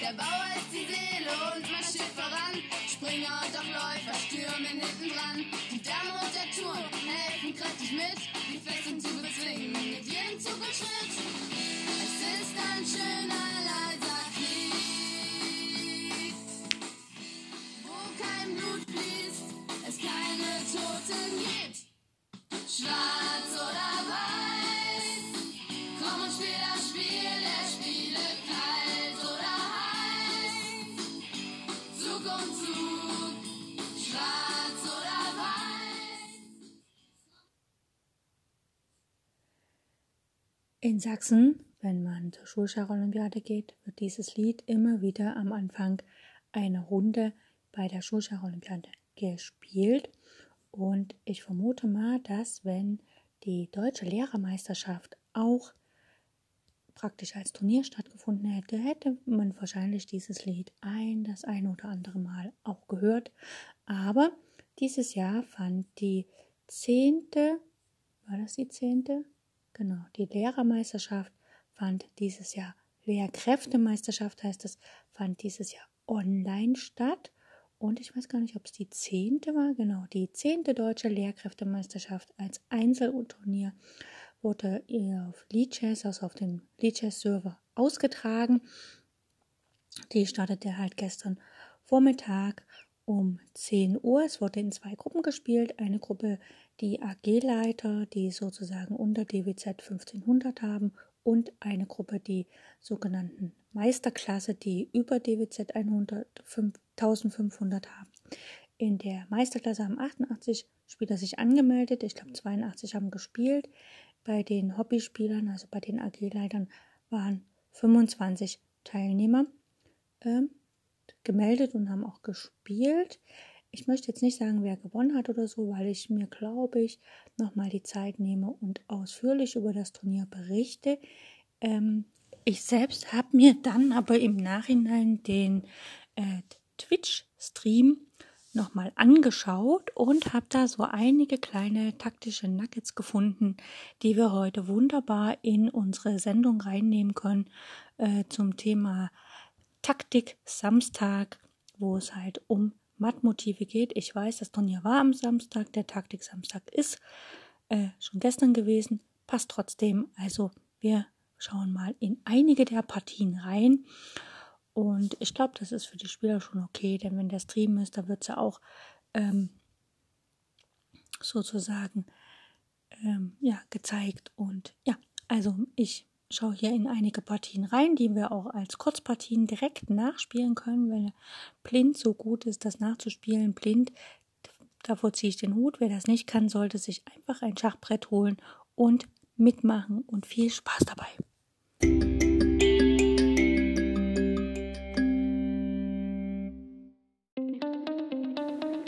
Der Bauer ist die Seele und marschiert voran. Springer und auch Läufer stürmen hinten dran. Die Dame und der Turm helfen kräftig mit, In Sachsen, wenn man zur Schulschacholympiade geht, wird dieses Lied immer wieder am Anfang einer Runde bei der Schulschacholympiade gespielt. Und ich vermute mal, dass wenn die deutsche Lehrermeisterschaft auch praktisch als Turnier stattgefunden hätte, hätte man wahrscheinlich dieses Lied ein, das ein oder andere Mal auch gehört. Aber dieses Jahr fand die zehnte, war das die zehnte? Genau, die Lehrermeisterschaft fand dieses Jahr, Lehrkräftemeisterschaft heißt es, fand dieses Jahr online statt. Und ich weiß gar nicht, ob es die zehnte war. Genau, die zehnte deutsche Lehrkräftemeisterschaft als Einzelturnier wurde auf Lichess, also auf dem Lichess-Server ausgetragen. Die startete halt gestern Vormittag um 10 Uhr. Es wurde in zwei Gruppen gespielt. Eine Gruppe, die AG-Leiter, die sozusagen unter DWZ 1500 haben und eine Gruppe, die sogenannten Meisterklasse, die über DWZ 100, 1500 haben. In der Meisterklasse haben 88 Spieler sich angemeldet, ich glaube 82 haben gespielt. Bei den Hobbyspielern, also bei den AG-Leitern, waren 25 Teilnehmer äh, gemeldet und haben auch gespielt. Ich möchte jetzt nicht sagen, wer gewonnen hat oder so, weil ich mir, glaube ich, nochmal die Zeit nehme und ausführlich über das Turnier berichte. Ähm, ich selbst habe mir dann aber im Nachhinein den äh, Twitch-Stream nochmal angeschaut und habe da so einige kleine taktische Nuggets gefunden, die wir heute wunderbar in unsere Sendung reinnehmen können äh, zum Thema Taktik Samstag, wo es halt um Mattmotive geht. Ich weiß, das Turnier war am Samstag, der Taktik Samstag ist äh, schon gestern gewesen, passt trotzdem. Also wir schauen mal in einige der Partien rein. Und ich glaube, das ist für die Spieler schon okay, denn wenn der Stream ist, da wird es ja auch ähm, sozusagen ähm, ja, gezeigt. Und ja, also ich schaue hier in einige Partien rein, die wir auch als Kurzpartien direkt nachspielen können, weil blind so gut ist, das nachzuspielen. Blind, davor ziehe ich den Hut. Wer das nicht kann, sollte sich einfach ein Schachbrett holen und mitmachen und viel Spaß dabei.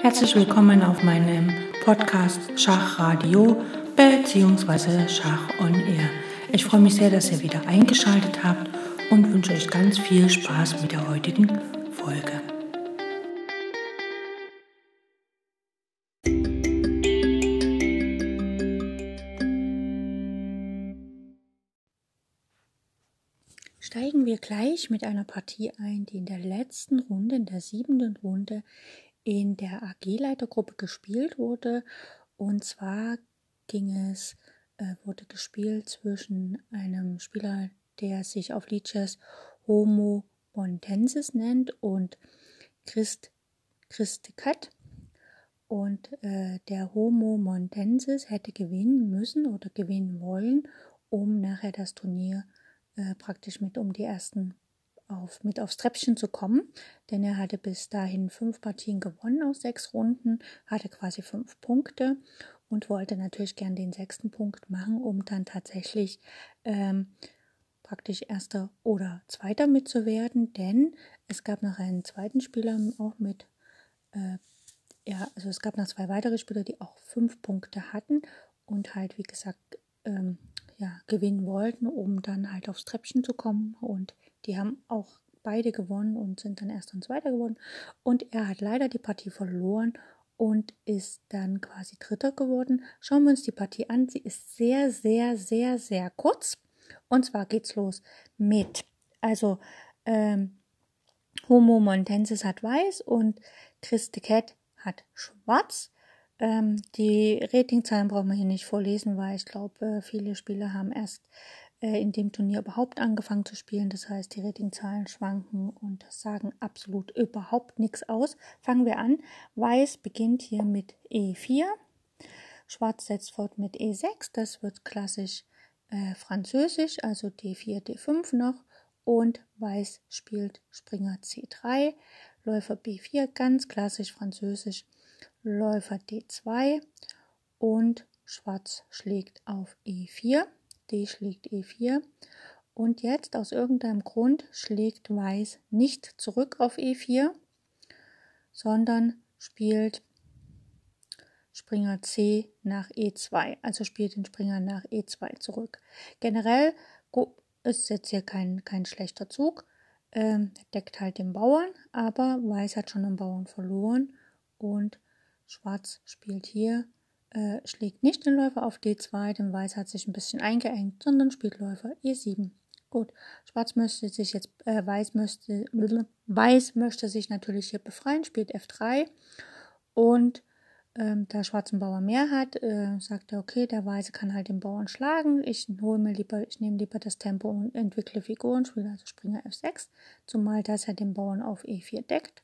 Herzlich willkommen auf meinem Podcast Schachradio bzw. Schach on Air. Ich freue mich sehr, dass ihr wieder eingeschaltet habt und wünsche euch ganz viel Spaß mit der heutigen Folge. Steigen wir gleich mit einer Partie ein, die in der letzten Runde, in der siebenten Runde, in der AG-Leitergruppe gespielt wurde. Und zwar ging es, äh, wurde gespielt zwischen einem Spieler, der sich auf Lichess Homo Bontensis nennt und Christ, Christikat. Und äh, der Homo Montensis hätte gewinnen müssen oder gewinnen wollen, um nachher das Turnier äh, praktisch mit um die ersten auf, mit aufs Treppchen zu kommen, denn er hatte bis dahin fünf Partien gewonnen aus sechs Runden, hatte quasi fünf Punkte und wollte natürlich gern den sechsten Punkt machen, um dann tatsächlich ähm, praktisch erster oder zweiter mitzuwerden, denn es gab noch einen zweiten Spieler auch mit, äh, ja, also es gab noch zwei weitere Spieler, die auch fünf Punkte hatten und halt, wie gesagt, ähm, ja, gewinnen wollten, um dann halt aufs Treppchen zu kommen und die haben auch beide gewonnen und sind dann erst und zweiter geworden. Und er hat leider die Partie verloren und ist dann quasi Dritter geworden. Schauen wir uns die Partie an. Sie ist sehr, sehr, sehr, sehr kurz. Und zwar geht's los mit, also ähm, Homo montensis hat weiß und Christe Cat hat schwarz. Ähm, die Ratingzahlen brauchen wir hier nicht vorlesen, weil ich glaube, äh, viele Spieler haben erst in dem Turnier überhaupt angefangen zu spielen. Das heißt, die Ratingzahlen schwanken und das sagen absolut überhaupt nichts aus. Fangen wir an. Weiß beginnt hier mit E4. Schwarz setzt fort mit E6. Das wird klassisch äh, französisch, also D4, D5 noch. Und Weiß spielt Springer C3, Läufer B4, ganz klassisch französisch, Läufer D2 und Schwarz schlägt auf E4. Schlägt E4. Und jetzt aus irgendeinem Grund schlägt Weiß nicht zurück auf E4, sondern spielt Springer C nach E2, also spielt den Springer nach E2 zurück. Generell ist jetzt hier kein, kein schlechter Zug, ähm, deckt halt den Bauern, aber Weiß hat schon einen Bauern verloren und Schwarz spielt hier äh, schlägt nicht den Läufer auf D2, denn Weiß hat sich ein bisschen eingeengt, sondern spielt Läufer E7. Gut, Schwarz möchte sich jetzt, äh, Weiß möchte, Weiß möchte sich natürlich hier befreien, spielt F3 und ähm, da Schwarz einen Bauer mehr hat, äh, sagt er, okay, der Weiße kann halt den Bauern schlagen. Ich hole mir lieber, ich nehme lieber das Tempo und entwickle Figuren, spiele also Springer F6, zumal das er den Bauern auf E4 deckt.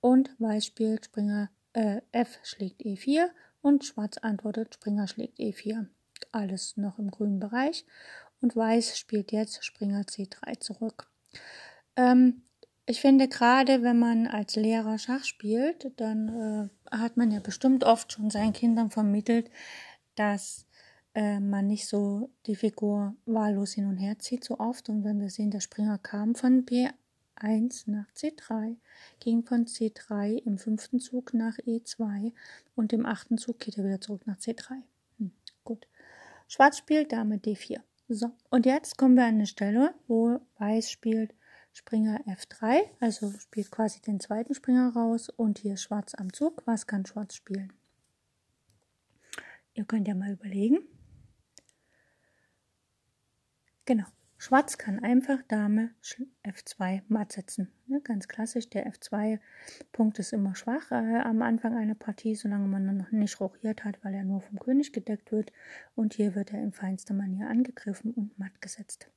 Und Weiß spielt Springer äh, F schlägt E4 und Schwarz antwortet, Springer schlägt E4. Alles noch im grünen Bereich. Und Weiß spielt jetzt Springer C3 zurück. Ähm, ich finde gerade, wenn man als Lehrer Schach spielt, dann äh, hat man ja bestimmt oft schon seinen Kindern vermittelt, dass äh, man nicht so die Figur wahllos hin und her zieht so oft. Und wenn wir sehen, der Springer kam von B 1 nach C3, ging von C3 im fünften Zug nach E2 und im achten Zug geht er wieder zurück nach C3. Hm, gut. Schwarz spielt Dame D4. So, und jetzt kommen wir an eine Stelle, wo Weiß spielt Springer F3, also spielt quasi den zweiten Springer raus und hier Schwarz am Zug. Was kann Schwarz spielen? Ihr könnt ja mal überlegen. Genau, Schwarz kann einfach Dame F2 matt setzen. Ne, ganz klassisch, der F2-Punkt ist immer schwach äh, am Anfang einer Partie, solange man noch nicht rochiert hat, weil er nur vom König gedeckt wird. Und hier wird er in feinster Manier angegriffen und matt gesetzt.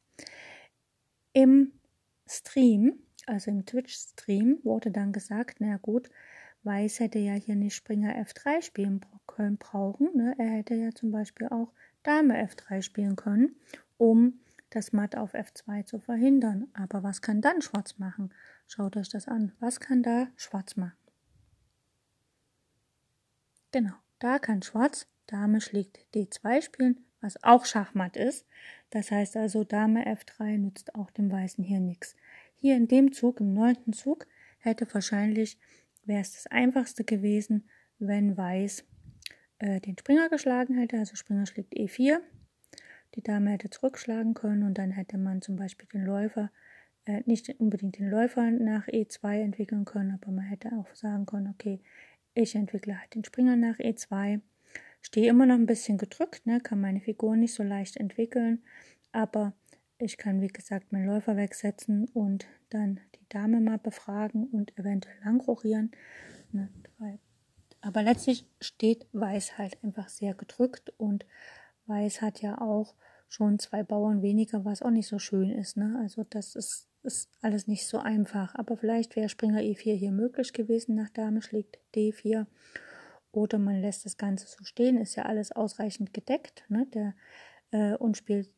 Im Stream, also im Twitch-Stream, wurde dann gesagt, na gut, Weiß hätte ja hier nicht Springer F3 spielen können brauchen. Ne? Er hätte ja zum Beispiel auch Dame F3 spielen können, um das Matt auf F2 zu verhindern. Aber was kann dann Schwarz machen? Schaut euch das an. Was kann da Schwarz machen? Genau, da kann Schwarz Dame schlägt D2 spielen, was auch Schachmatt ist. Das heißt also, Dame F3 nützt auch dem Weißen hier nichts. Hier in dem Zug, im neunten Zug, hätte wahrscheinlich, wäre es das einfachste gewesen, wenn Weiß äh, den Springer geschlagen hätte. Also Springer schlägt E4 die Dame hätte zurückschlagen können und dann hätte man zum Beispiel den Läufer, äh, nicht unbedingt den Läufer nach E2 entwickeln können, aber man hätte auch sagen können, okay, ich entwickle halt den Springer nach E2. Stehe immer noch ein bisschen gedrückt, ne, kann meine Figur nicht so leicht entwickeln, aber ich kann, wie gesagt, meinen Läufer wegsetzen und dann die Dame mal befragen und eventuell langrochieren. Ne, aber letztlich steht Weiß halt einfach sehr gedrückt und Weiß hat ja auch schon zwei Bauern weniger, was auch nicht so schön ist. Ne? Also das ist, ist alles nicht so einfach. Aber vielleicht wäre Springer E4 hier möglich gewesen, nach Dame schlägt D4. Oder man lässt das Ganze so stehen, ist ja alles ausreichend gedeckt. Ne? Der, äh, und spielt,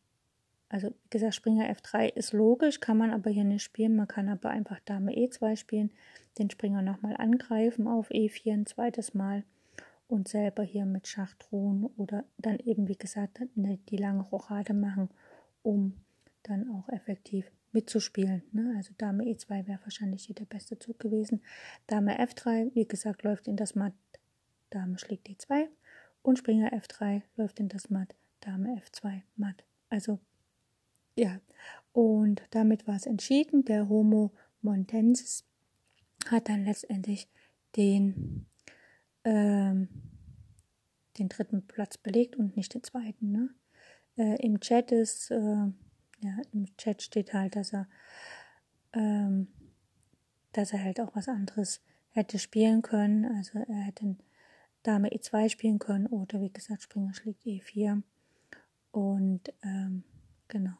also wie gesagt, Springer F3 ist logisch, kann man aber hier nicht spielen. Man kann aber einfach Dame E2 spielen, den Springer nochmal angreifen auf E4 ein zweites Mal und selber hier mit Schach drohen oder dann eben, wie gesagt, die lange Rochade machen, um dann auch effektiv mitzuspielen. Ne? Also Dame E2 wäre wahrscheinlich hier der beste Zug gewesen. Dame F3, wie gesagt, läuft in das Matt, Dame schlägt D2 und Springer F3 läuft in das Matt, Dame F2 Matt. Also ja, und damit war es entschieden. Der Homo Montensis hat dann letztendlich den ähm, den dritten Platz belegt und nicht den zweiten. Ne? Äh, Im Chat ist, äh, ja, im Chat steht halt, dass er ähm, dass er halt auch was anderes hätte spielen können. Also er hätte Dame E2 spielen können oder wie gesagt Springer schlägt E4. Und ähm, genau,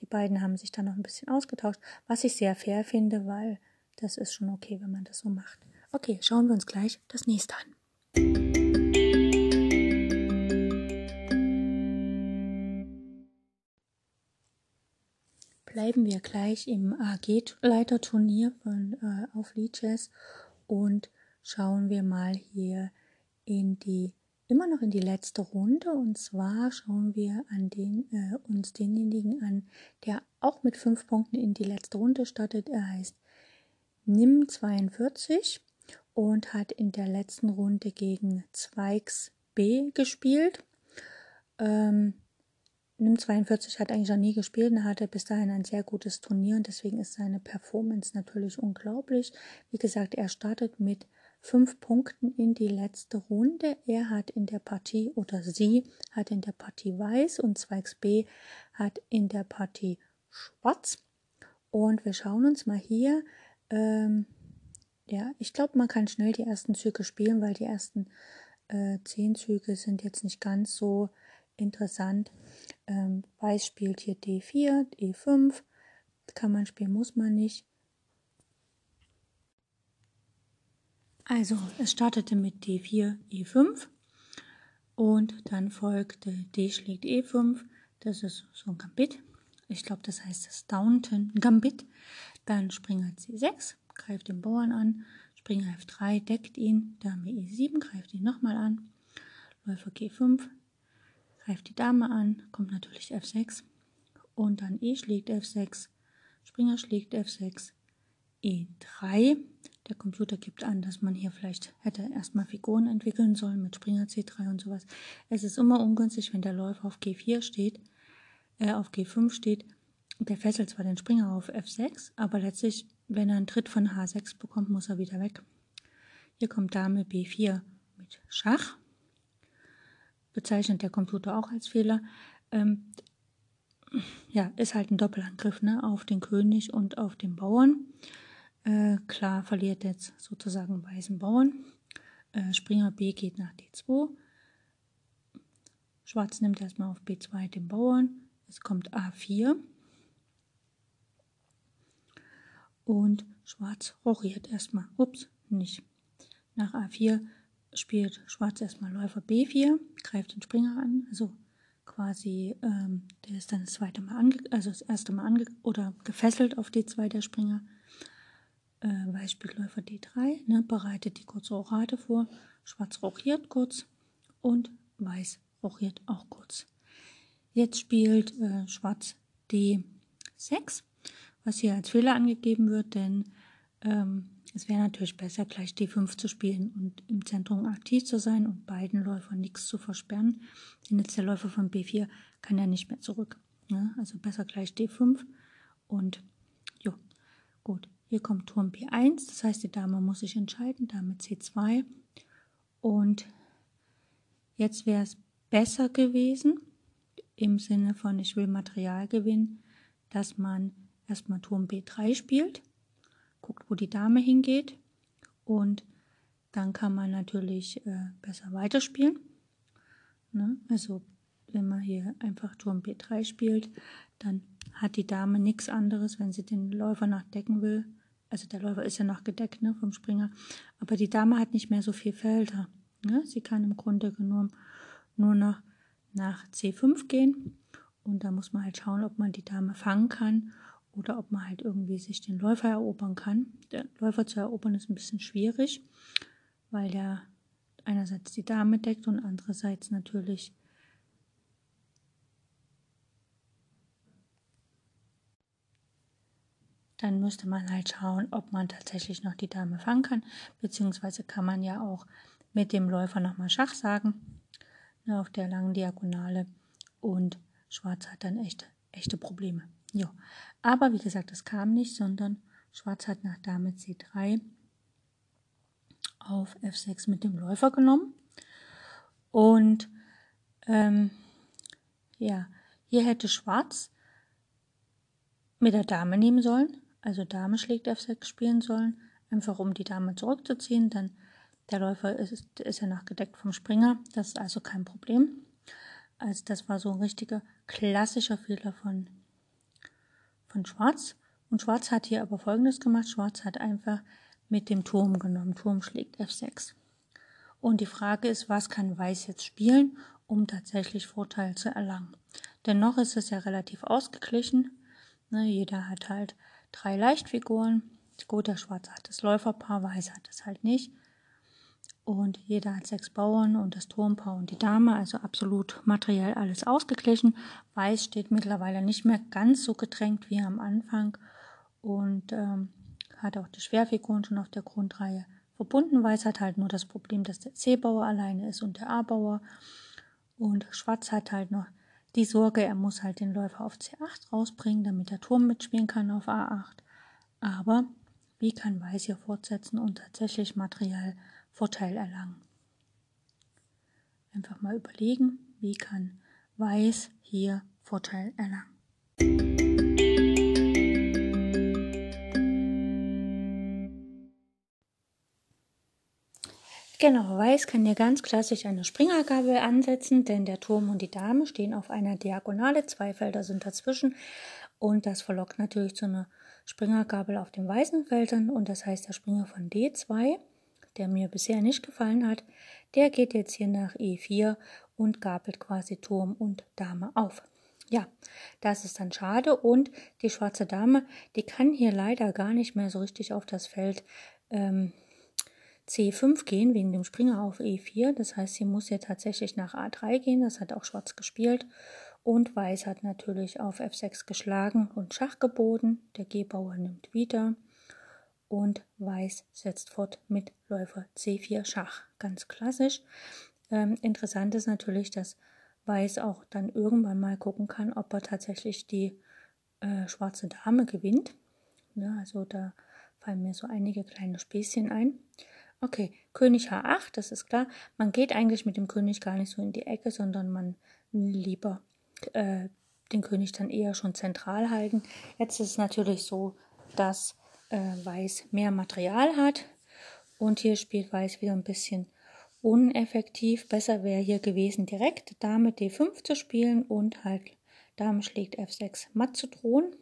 die beiden haben sich dann noch ein bisschen ausgetauscht, was ich sehr fair finde, weil das ist schon okay, wenn man das so macht. Okay, schauen wir uns gleich das nächste an. Bleiben wir gleich im AG-Leiterturnier von äh, auf Lichess und schauen wir mal hier in die immer noch in die letzte Runde und zwar schauen wir an den, äh, uns denjenigen an, der auch mit fünf Punkten in die letzte Runde startet. Er heißt Nim42 und hat in der letzten Runde gegen Zweigs B gespielt. Ähm, Nim 42 hat eigentlich noch nie gespielt und hatte bis dahin ein sehr gutes Turnier und deswegen ist seine Performance natürlich unglaublich. Wie gesagt, er startet mit fünf Punkten in die letzte Runde. Er hat in der Partie oder sie hat in der Partie Weiß und Zweigs B hat in der Partie Schwarz. Und wir schauen uns mal hier ähm, ja, ich glaube, man kann schnell die ersten Züge spielen, weil die ersten äh, zehn Züge sind jetzt nicht ganz so interessant. Ähm, Weiß spielt hier D4, E5. Kann man spielen, muss man nicht. Also, es startete mit D4, E5 und dann folgte D schlägt E5. Das ist so ein Gambit. Ich glaube, das heißt das Downton Gambit. Dann Springer C6 greift den Bauern an, Springer F3 deckt ihn, Dame E7 greift ihn nochmal an, Läufer G5 greift die Dame an, kommt natürlich F6 und dann E schlägt F6, Springer schlägt F6, E3. Der Computer gibt an, dass man hier vielleicht hätte erstmal Figuren entwickeln sollen mit Springer C3 und sowas. Es ist immer ungünstig, wenn der Läufer auf G4 steht, äh, auf G5 steht. Der fesselt zwar den Springer auf F6, aber letztlich wenn er einen Tritt von H6 bekommt, muss er wieder weg. Hier kommt Dame B4 mit Schach. Bezeichnet der Computer auch als Fehler. Ähm, ja, ist halt ein Doppelangriff ne, auf den König und auf den Bauern. Äh, klar verliert jetzt sozusagen weißen Bauern. Äh, Springer B geht nach D2. Schwarz nimmt erstmal auf B2 den Bauern. Es kommt A4. Und Schwarz rochiert erstmal. Ups, nicht. Nach A4 spielt Schwarz erstmal Läufer B4, greift den Springer an, also quasi, ähm, der ist dann das zweite Mal ange also das erste Mal ange oder gefesselt auf D2 der Springer. Äh, Weiß spielt Läufer D3, ne, bereitet die kurze Rochade vor. Schwarz rochiert kurz und Weiß rochiert auch kurz. Jetzt spielt äh, Schwarz D6 was hier als Fehler angegeben wird, denn ähm, es wäre natürlich besser, gleich D5 zu spielen und im Zentrum aktiv zu sein und beiden Läufern nichts zu versperren. Denn jetzt der Läufer von B4 kann ja nicht mehr zurück. Ne? Also besser gleich D5 und jo, gut. Hier kommt Turm B1, das heißt, die Dame muss sich entscheiden, Dame C2 und jetzt wäre es besser gewesen, im Sinne von ich will Material gewinnen, dass man erstmal Turm B3 spielt, guckt, wo die Dame hingeht und dann kann man natürlich äh, besser weiterspielen. Ne? Also wenn man hier einfach Turm B3 spielt, dann hat die Dame nichts anderes, wenn sie den Läufer nachdecken will. Also der Läufer ist ja noch gedeckt ne, vom Springer, aber die Dame hat nicht mehr so viel Felder. Ne? Sie kann im Grunde genommen nur noch nach C5 gehen und da muss man halt schauen, ob man die Dame fangen kann oder ob man halt irgendwie sich den Läufer erobern kann. Der Läufer zu erobern ist ein bisschen schwierig, weil der einerseits die Dame deckt und andererseits natürlich dann müsste man halt schauen, ob man tatsächlich noch die Dame fangen kann, beziehungsweise kann man ja auch mit dem Läufer nochmal Schach sagen, ne, auf der langen Diagonale und Schwarz hat dann echte, echte Probleme. Ja, aber wie gesagt, es kam nicht, sondern Schwarz hat nach Dame C3 auf F6 mit dem Läufer genommen. Und ähm, ja, hier hätte Schwarz mit der Dame nehmen sollen. also Dame schlägt F6 spielen sollen, einfach um die Dame zurückzuziehen. Dann der Läufer ist, ist ja nachgedeckt vom Springer, das ist also kein Problem. Also das war so ein richtiger klassischer Fehler von, von Schwarz. Und Schwarz hat hier aber folgendes gemacht. Schwarz hat einfach mit dem Turm genommen. Turm schlägt F6. Und die Frage ist, was kann Weiß jetzt spielen, um tatsächlich Vorteil zu erlangen? Dennoch ist es ja relativ ausgeglichen. Ne, jeder hat halt drei Leichtfiguren. Gut, der Schwarze hat das Läuferpaar, Weiß hat es halt nicht. Und jeder hat sechs Bauern und das Turmpaar und die Dame, also absolut materiell alles ausgeglichen. Weiß steht mittlerweile nicht mehr ganz so gedrängt wie am Anfang und ähm, hat auch die Schwerfiguren schon auf der Grundreihe verbunden. Weiß hat halt nur das Problem, dass der C-Bauer alleine ist und der A-Bauer. Und Schwarz hat halt noch die Sorge, er muss halt den Läufer auf C8 rausbringen, damit der Turm mitspielen kann auf A8. Aber wie kann Weiß hier fortsetzen und tatsächlich materiell Vorteil erlangen? Einfach mal überlegen, wie kann Weiß hier Vorteil erlangen. Genau, Weiß kann hier ganz klassisch eine Springergabel ansetzen, denn der Turm und die Dame stehen auf einer Diagonale, zwei Felder sind dazwischen und das verlockt natürlich zu einer Springergabel auf den weißen Feldern und das heißt, der Springer von D2, der mir bisher nicht gefallen hat, der geht jetzt hier nach E4 und gabelt quasi Turm und Dame auf. Ja, das ist dann schade und die schwarze Dame, die kann hier leider gar nicht mehr so richtig auf das Feld ähm, C5 gehen, wegen dem Springer auf E4. Das heißt, sie muss hier tatsächlich nach A3 gehen. Das hat auch Schwarz gespielt. Und Weiß hat natürlich auf F6 geschlagen und Schach geboten. Der G-Bauer nimmt wieder. Und Weiß setzt fort mit Läufer C4 Schach. Ganz klassisch. Ähm, interessant ist natürlich, dass Weiß auch dann irgendwann mal gucken kann, ob er tatsächlich die äh, schwarze Dame gewinnt. Ja, also da fallen mir so einige kleine Späßchen ein. Okay, König H8, das ist klar. Man geht eigentlich mit dem König gar nicht so in die Ecke, sondern man lieber äh, den König dann eher schon zentral halten. Jetzt ist es natürlich so, dass Weiß mehr Material hat und hier spielt Weiß wieder ein bisschen uneffektiv. Besser wäre hier gewesen, direkt Dame D5 zu spielen und halt Dame schlägt F6 matt zu drohen.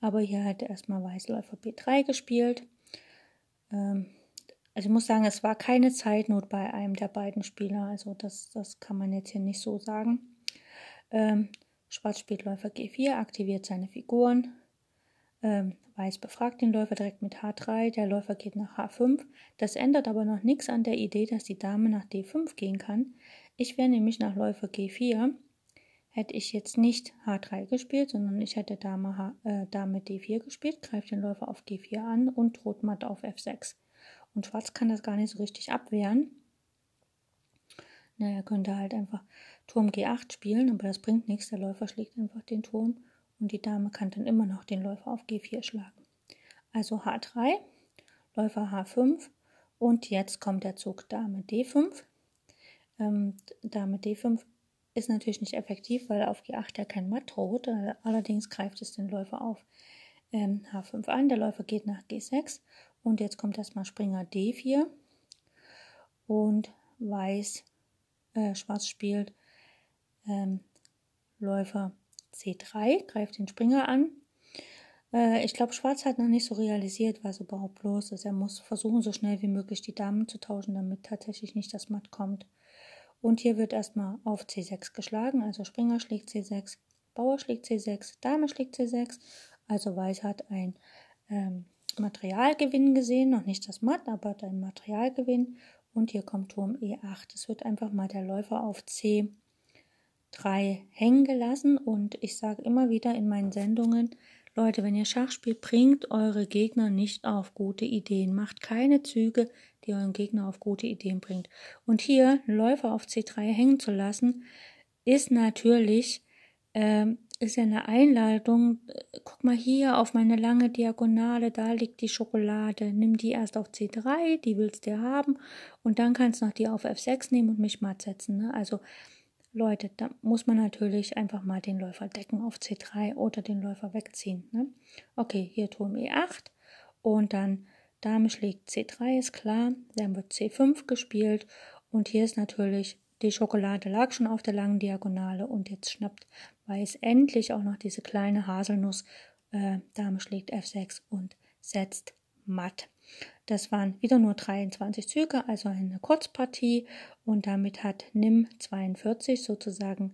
Aber hier hat erstmal Weiß Läufer B3 gespielt. Ähm, also ich muss sagen, es war keine Zeitnot bei einem der beiden Spieler. Also das, das kann man jetzt hier nicht so sagen. Ähm, Schwarz spielt Läufer G4, aktiviert seine Figuren. Ähm, Weiß befragt den Läufer direkt mit H3, der Läufer geht nach H5. Das ändert aber noch nichts an der Idee, dass die Dame nach D5 gehen kann. Ich wäre nämlich nach Läufer G4, hätte ich jetzt nicht H3 gespielt, sondern ich hätte Dame, H, äh, Dame D4 gespielt, greift den Läufer auf G4 an und droht matt auf F6. Und Schwarz kann das gar nicht so richtig abwehren. Naja, er könnte halt einfach Turm G8 spielen, aber das bringt nichts. Der Läufer schlägt einfach den Turm und die Dame kann dann immer noch den Läufer auf G4 schlagen. Also H3, Läufer H5 und jetzt kommt der Zug Dame D5. Ähm, Dame D5 ist natürlich nicht effektiv, weil auf G8 ja kein Matt droht. Allerdings greift es den Läufer auf ähm, H5 an. Der Läufer geht nach G6 und jetzt kommt erstmal Springer D4 und Weiß, äh, Schwarz spielt ähm, Läufer C3, greift den Springer an. Äh, ich glaube, Schwarz hat noch nicht so realisiert, was überhaupt los ist. Er muss versuchen, so schnell wie möglich die Damen zu tauschen, damit tatsächlich nicht das Matt kommt. Und hier wird erstmal auf C6 geschlagen, also Springer schlägt C6, Bauer schlägt C6, Dame schlägt C6. Also Weiß hat ein ähm, Materialgewinn gesehen, noch nicht das Matt, aber dein Materialgewinn. Und hier kommt Turm E8. Es wird einfach mal der Läufer auf C3 hängen gelassen. Und ich sage immer wieder in meinen Sendungen, Leute, wenn ihr Schach spielt, bringt eure Gegner nicht auf gute Ideen. Macht keine Züge, die euren Gegner auf gute Ideen bringt. Und hier Läufer auf C3 hängen zu lassen, ist natürlich ähm, ist ja eine Einladung. Guck mal hier auf meine lange Diagonale, da liegt die Schokolade. Nimm die erst auf C3, die willst du haben. Und dann kannst du noch die auf F6 nehmen und mich matt setzen. Ne? Also Leute, da muss man natürlich einfach mal den Läufer decken auf C3 oder den Läufer wegziehen. Ne? Okay, hier Turm E8 und dann Dame schlägt C3, ist klar. Dann wird C5 gespielt und hier ist natürlich die Schokolade lag schon auf der langen Diagonale und jetzt schnappt Weiß endlich auch noch diese kleine Haselnuss. Äh, Dame schlägt F6 und setzt matt. Das waren wieder nur 23 Züge, also eine Kurzpartie und damit hat Nim 42 sozusagen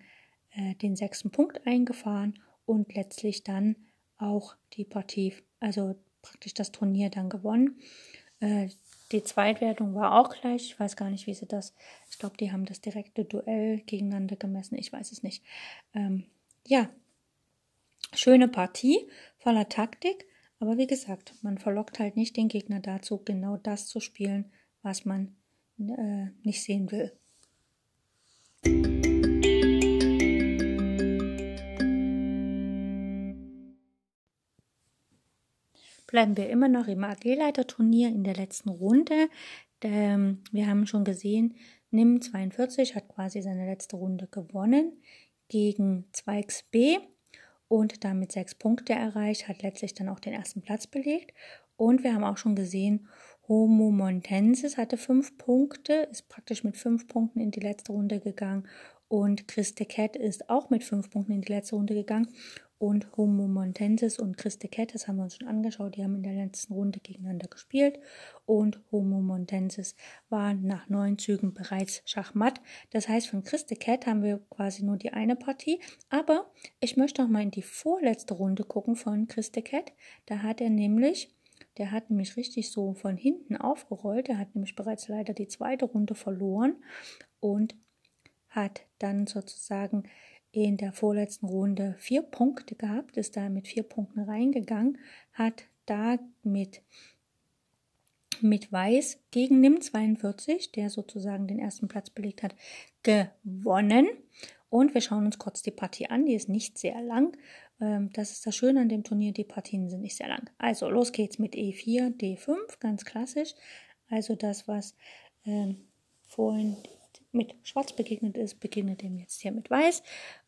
äh, den sechsten Punkt eingefahren und letztlich dann auch die Partie, also praktisch das Turnier dann gewonnen. Äh, die Zweitwertung war auch gleich. Ich weiß gar nicht, wie sie das. Ich glaube, die haben das direkte Duell gegeneinander gemessen. Ich weiß es nicht. Ähm, ja, schöne Partie voller Taktik. Aber wie gesagt, man verlockt halt nicht den Gegner dazu, genau das zu spielen, was man äh, nicht sehen will. bleiben wir immer noch im AG-Leiterturnier in der letzten Runde. Ähm, wir haben schon gesehen, Nim 42 hat quasi seine letzte Runde gewonnen gegen Zweigs B und damit sechs Punkte erreicht, hat letztlich dann auch den ersten Platz belegt. Und wir haben auch schon gesehen, Homo Montensis hatte fünf Punkte, ist praktisch mit fünf Punkten in die letzte Runde gegangen. Und Christe Cat ist auch mit fünf Punkten in die letzte Runde gegangen und Homo Montensis und Christe Cat, das haben wir uns schon angeschaut, die haben in der letzten Runde gegeneinander gespielt und Homo Montensis war nach neun Zügen bereits Schachmatt. Das heißt, von Christe Cat haben wir quasi nur die eine Partie, aber ich möchte auch mal in die vorletzte Runde gucken von Christe Cat. Da hat er nämlich der hat nämlich richtig so von hinten aufgerollt. Er hat nämlich bereits leider die zweite Runde verloren und hat dann sozusagen in der vorletzten Runde vier Punkte gehabt, ist da mit vier Punkten reingegangen, hat da mit, mit Weiß gegen Nim 42, der sozusagen den ersten Platz belegt hat, gewonnen. Und wir schauen uns kurz die Partie an, die ist nicht sehr lang. Ähm, das ist das Schöne an dem Turnier, die Partien sind nicht sehr lang. Also los geht's mit E4, D5, ganz klassisch. Also das, was ähm, vorhin mit Schwarz begegnet ist, begegnet dem jetzt hier mit Weiß.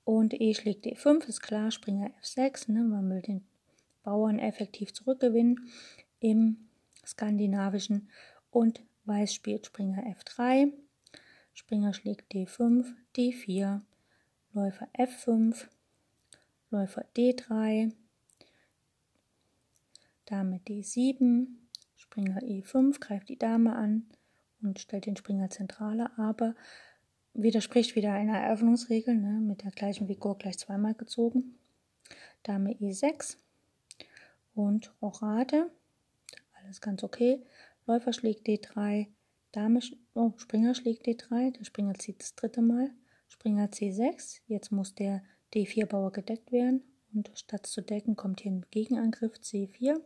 Und E schlägt D5, ist klar, Springer F6, ne, man will den Bauern effektiv zurückgewinnen im skandinavischen. Und Weiß spielt Springer F3, Springer schlägt D5, D4, Läufer F5, Läufer D3, Dame D7, Springer E5, greift die Dame an, und stellt den Springer zentraler, aber widerspricht wieder einer Eröffnungsregel, ne, mit der gleichen Figur gleich zweimal gezogen. Dame E6 und Rochade, alles ganz okay. Läufer schlägt D3, Dame, oh, Springer schlägt D3, der Springer zieht das dritte Mal. Springer C6, jetzt muss der D4-Bauer gedeckt werden und statt zu decken kommt hier ein Gegenangriff C4.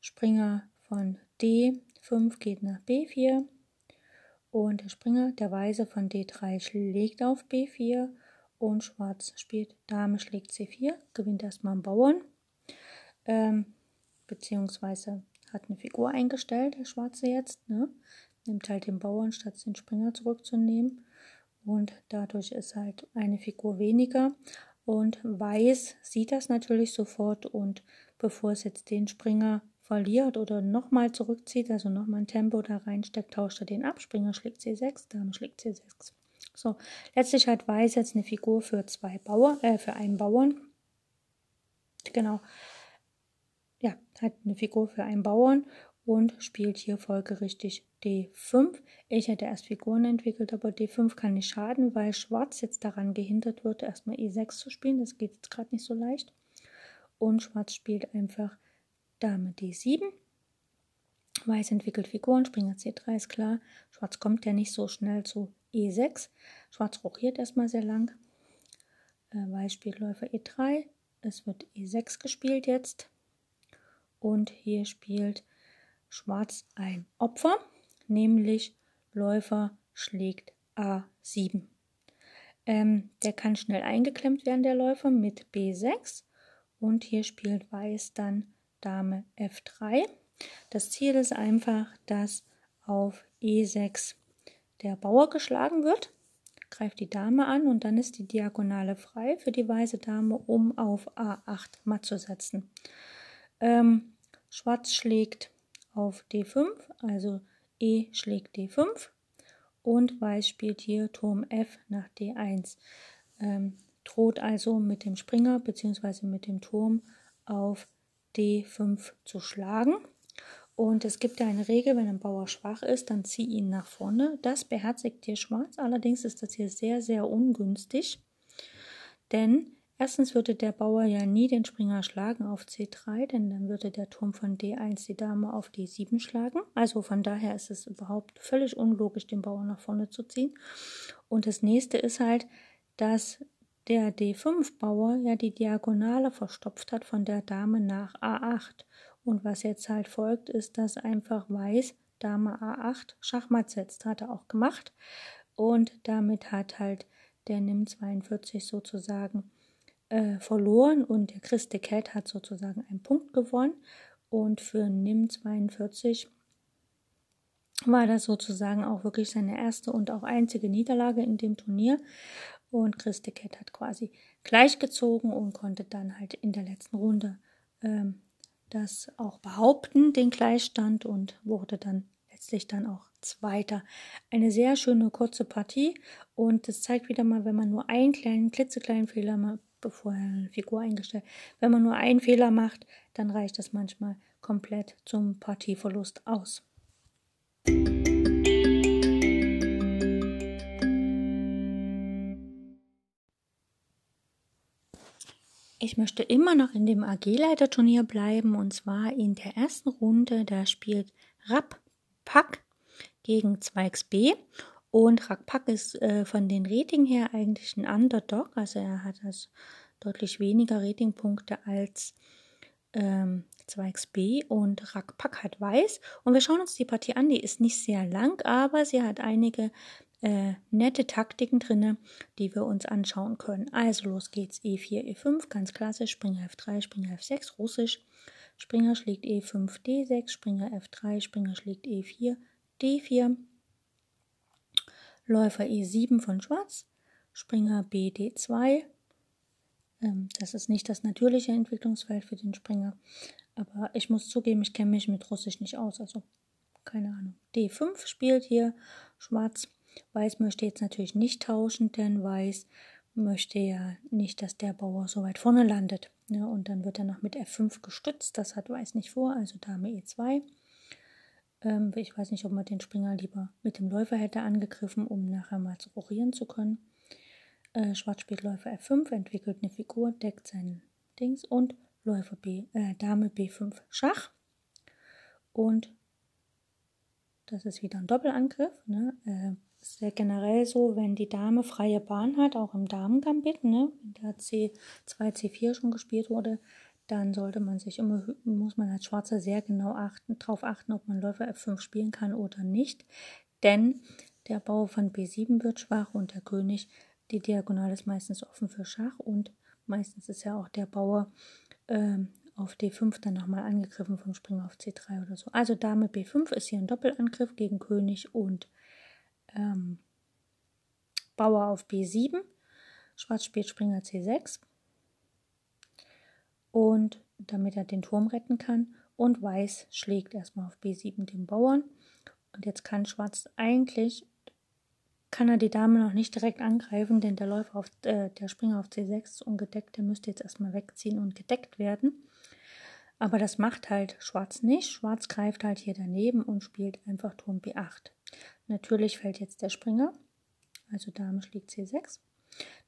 Springer von D5 geht nach B4 und der Springer, der Weiße von D3 schlägt auf B4 und Schwarz spielt Dame schlägt C4, gewinnt erstmal einen Bauern, ähm, beziehungsweise hat eine Figur eingestellt, der Schwarze jetzt, ne? nimmt halt den Bauern statt den Springer zurückzunehmen. Und dadurch ist halt eine Figur weniger. Und Weiß sieht das natürlich sofort und bevor es jetzt den Springer verliert oder nochmal zurückzieht, also nochmal ein Tempo da reinsteckt, tauscht er den ab. Springer schlägt C6, Dame schlägt C6. So, letztlich hat Weiß jetzt eine Figur für zwei Bauern, äh, für einen Bauern. Genau. Ja, hat eine Figur für einen Bauern und spielt hier folgerichtig D5. Ich hätte erst Figuren entwickelt, aber D5 kann nicht schaden, weil Schwarz jetzt daran gehindert wird, erstmal E6 zu spielen. Das geht jetzt gerade nicht so leicht. Und Schwarz spielt einfach Dame D7. Weiß entwickelt Figuren, Springer C3 ist klar. Schwarz kommt ja nicht so schnell zu E6. Schwarz rochiert erstmal sehr lang. Äh, Weiß spielt Läufer E3. Es wird E6 gespielt jetzt. Und hier spielt Schwarz ein Opfer, nämlich Läufer schlägt A7. Ähm, der kann schnell eingeklemmt werden, der Läufer, mit B6. Und hier spielt Weiß dann Dame F3. Das Ziel ist einfach, dass auf E6 der Bauer geschlagen wird. greift die Dame an und dann ist die Diagonale frei für die weiße Dame, um auf A8 matt zu setzen. Ähm, Schwarz schlägt auf D5, also E schlägt D5 und Weiß spielt hier Turm F nach D1. Ähm, droht also mit dem Springer bzw. mit dem Turm auf D5 zu schlagen. Und es gibt ja eine Regel, wenn ein Bauer schwach ist, dann zieh ihn nach vorne. Das beherzigt hier Schwarz. Allerdings ist das hier sehr, sehr ungünstig. Denn erstens würde der Bauer ja nie den Springer schlagen auf C3, denn dann würde der Turm von D1 die Dame auf D7 schlagen. Also von daher ist es überhaupt völlig unlogisch, den Bauer nach vorne zu ziehen. Und das nächste ist halt, dass der D5-Bauer ja die Diagonale verstopft hat von der Dame nach A8. Und was jetzt halt folgt, ist, dass einfach Weiß Dame A8 Schachmatt setzt. Hat er auch gemacht. Und damit hat halt der Nimm 42 sozusagen äh, verloren und der Chris de Cat hat sozusagen einen Punkt gewonnen. Und für Nimm 42 war das sozusagen auch wirklich seine erste und auch einzige Niederlage in dem Turnier. Und Chris de Cat hat quasi gleichgezogen und konnte dann halt in der letzten Runde ähm, das auch behaupten, den Gleichstand, und wurde dann letztlich dann auch Zweiter. Eine sehr schöne kurze Partie und das zeigt wieder mal, wenn man nur einen kleinen, klitzekleinen Fehler macht, bevor er eine Figur eingestellt, wenn man nur einen Fehler macht, dann reicht das manchmal komplett zum Partieverlust aus. Ich möchte immer noch in dem AG-Leiterturnier bleiben und zwar in der ersten Runde. Da spielt Rapp Pack gegen Zweigs B und Rakpak ist äh, von den Rating her eigentlich ein Underdog, also er hat also deutlich weniger Ratingpunkte als ähm, Zweigs B und Rakpak hat Weiß. Und wir schauen uns die Partie an, die ist nicht sehr lang, aber sie hat einige äh, nette Taktiken drin, die wir uns anschauen können. Also los geht's. E4, E5, ganz klassisch. Springer F3, Springer F6, russisch. Springer schlägt E5, D6, Springer F3, Springer schlägt E4, D4. Läufer E7 von Schwarz. Springer B, D2. Ähm, das ist nicht das natürliche Entwicklungsfeld für den Springer. Aber ich muss zugeben, ich kenne mich mit Russisch nicht aus. Also keine Ahnung. D5 spielt hier Schwarz. Weiß möchte jetzt natürlich nicht tauschen, denn Weiß möchte ja nicht, dass der Bauer so weit vorne landet. Ja, ne? und dann wird er noch mit F5 gestützt. Das hat Weiß nicht vor, also Dame E2. Ähm, ich weiß nicht, ob man den Springer lieber mit dem Läufer hätte angegriffen, um nachher mal zu rochieren zu können. Äh, Schwarz spielt Läufer F5, entwickelt eine Figur, deckt seinen Dings und Läufer B, äh, Dame B5 Schach. Und das ist wieder ein Doppelangriff. Ne? Äh, ist ja generell so, wenn die Dame freie Bahn hat, auch im Damengambit, ne, wenn da C2, C4 schon gespielt wurde, dann sollte man sich immer, muss man als Schwarzer sehr genau achten, darauf achten, ob man Läufer F5 spielen kann oder nicht. Denn der Bauer von B7 wird schwach und der König, die Diagonale ist meistens offen für Schach und meistens ist ja auch der Bauer äh, auf D5 dann nochmal angegriffen vom Springer auf C3 oder so. Also Dame B5 ist hier ein Doppelangriff gegen König und ähm, Bauer auf B7, Schwarz spielt Springer C6 und damit er den Turm retten kann und Weiß schlägt erstmal auf B7 den Bauern und jetzt kann Schwarz eigentlich kann er die Dame noch nicht direkt angreifen, denn der Läufer auf äh, der Springer auf C6 ist ungedeckt, der müsste jetzt erstmal wegziehen und gedeckt werden. Aber das macht halt Schwarz nicht. Schwarz greift halt hier daneben und spielt einfach Turm B8. Natürlich fällt jetzt der Springer, also Dame schlägt C6.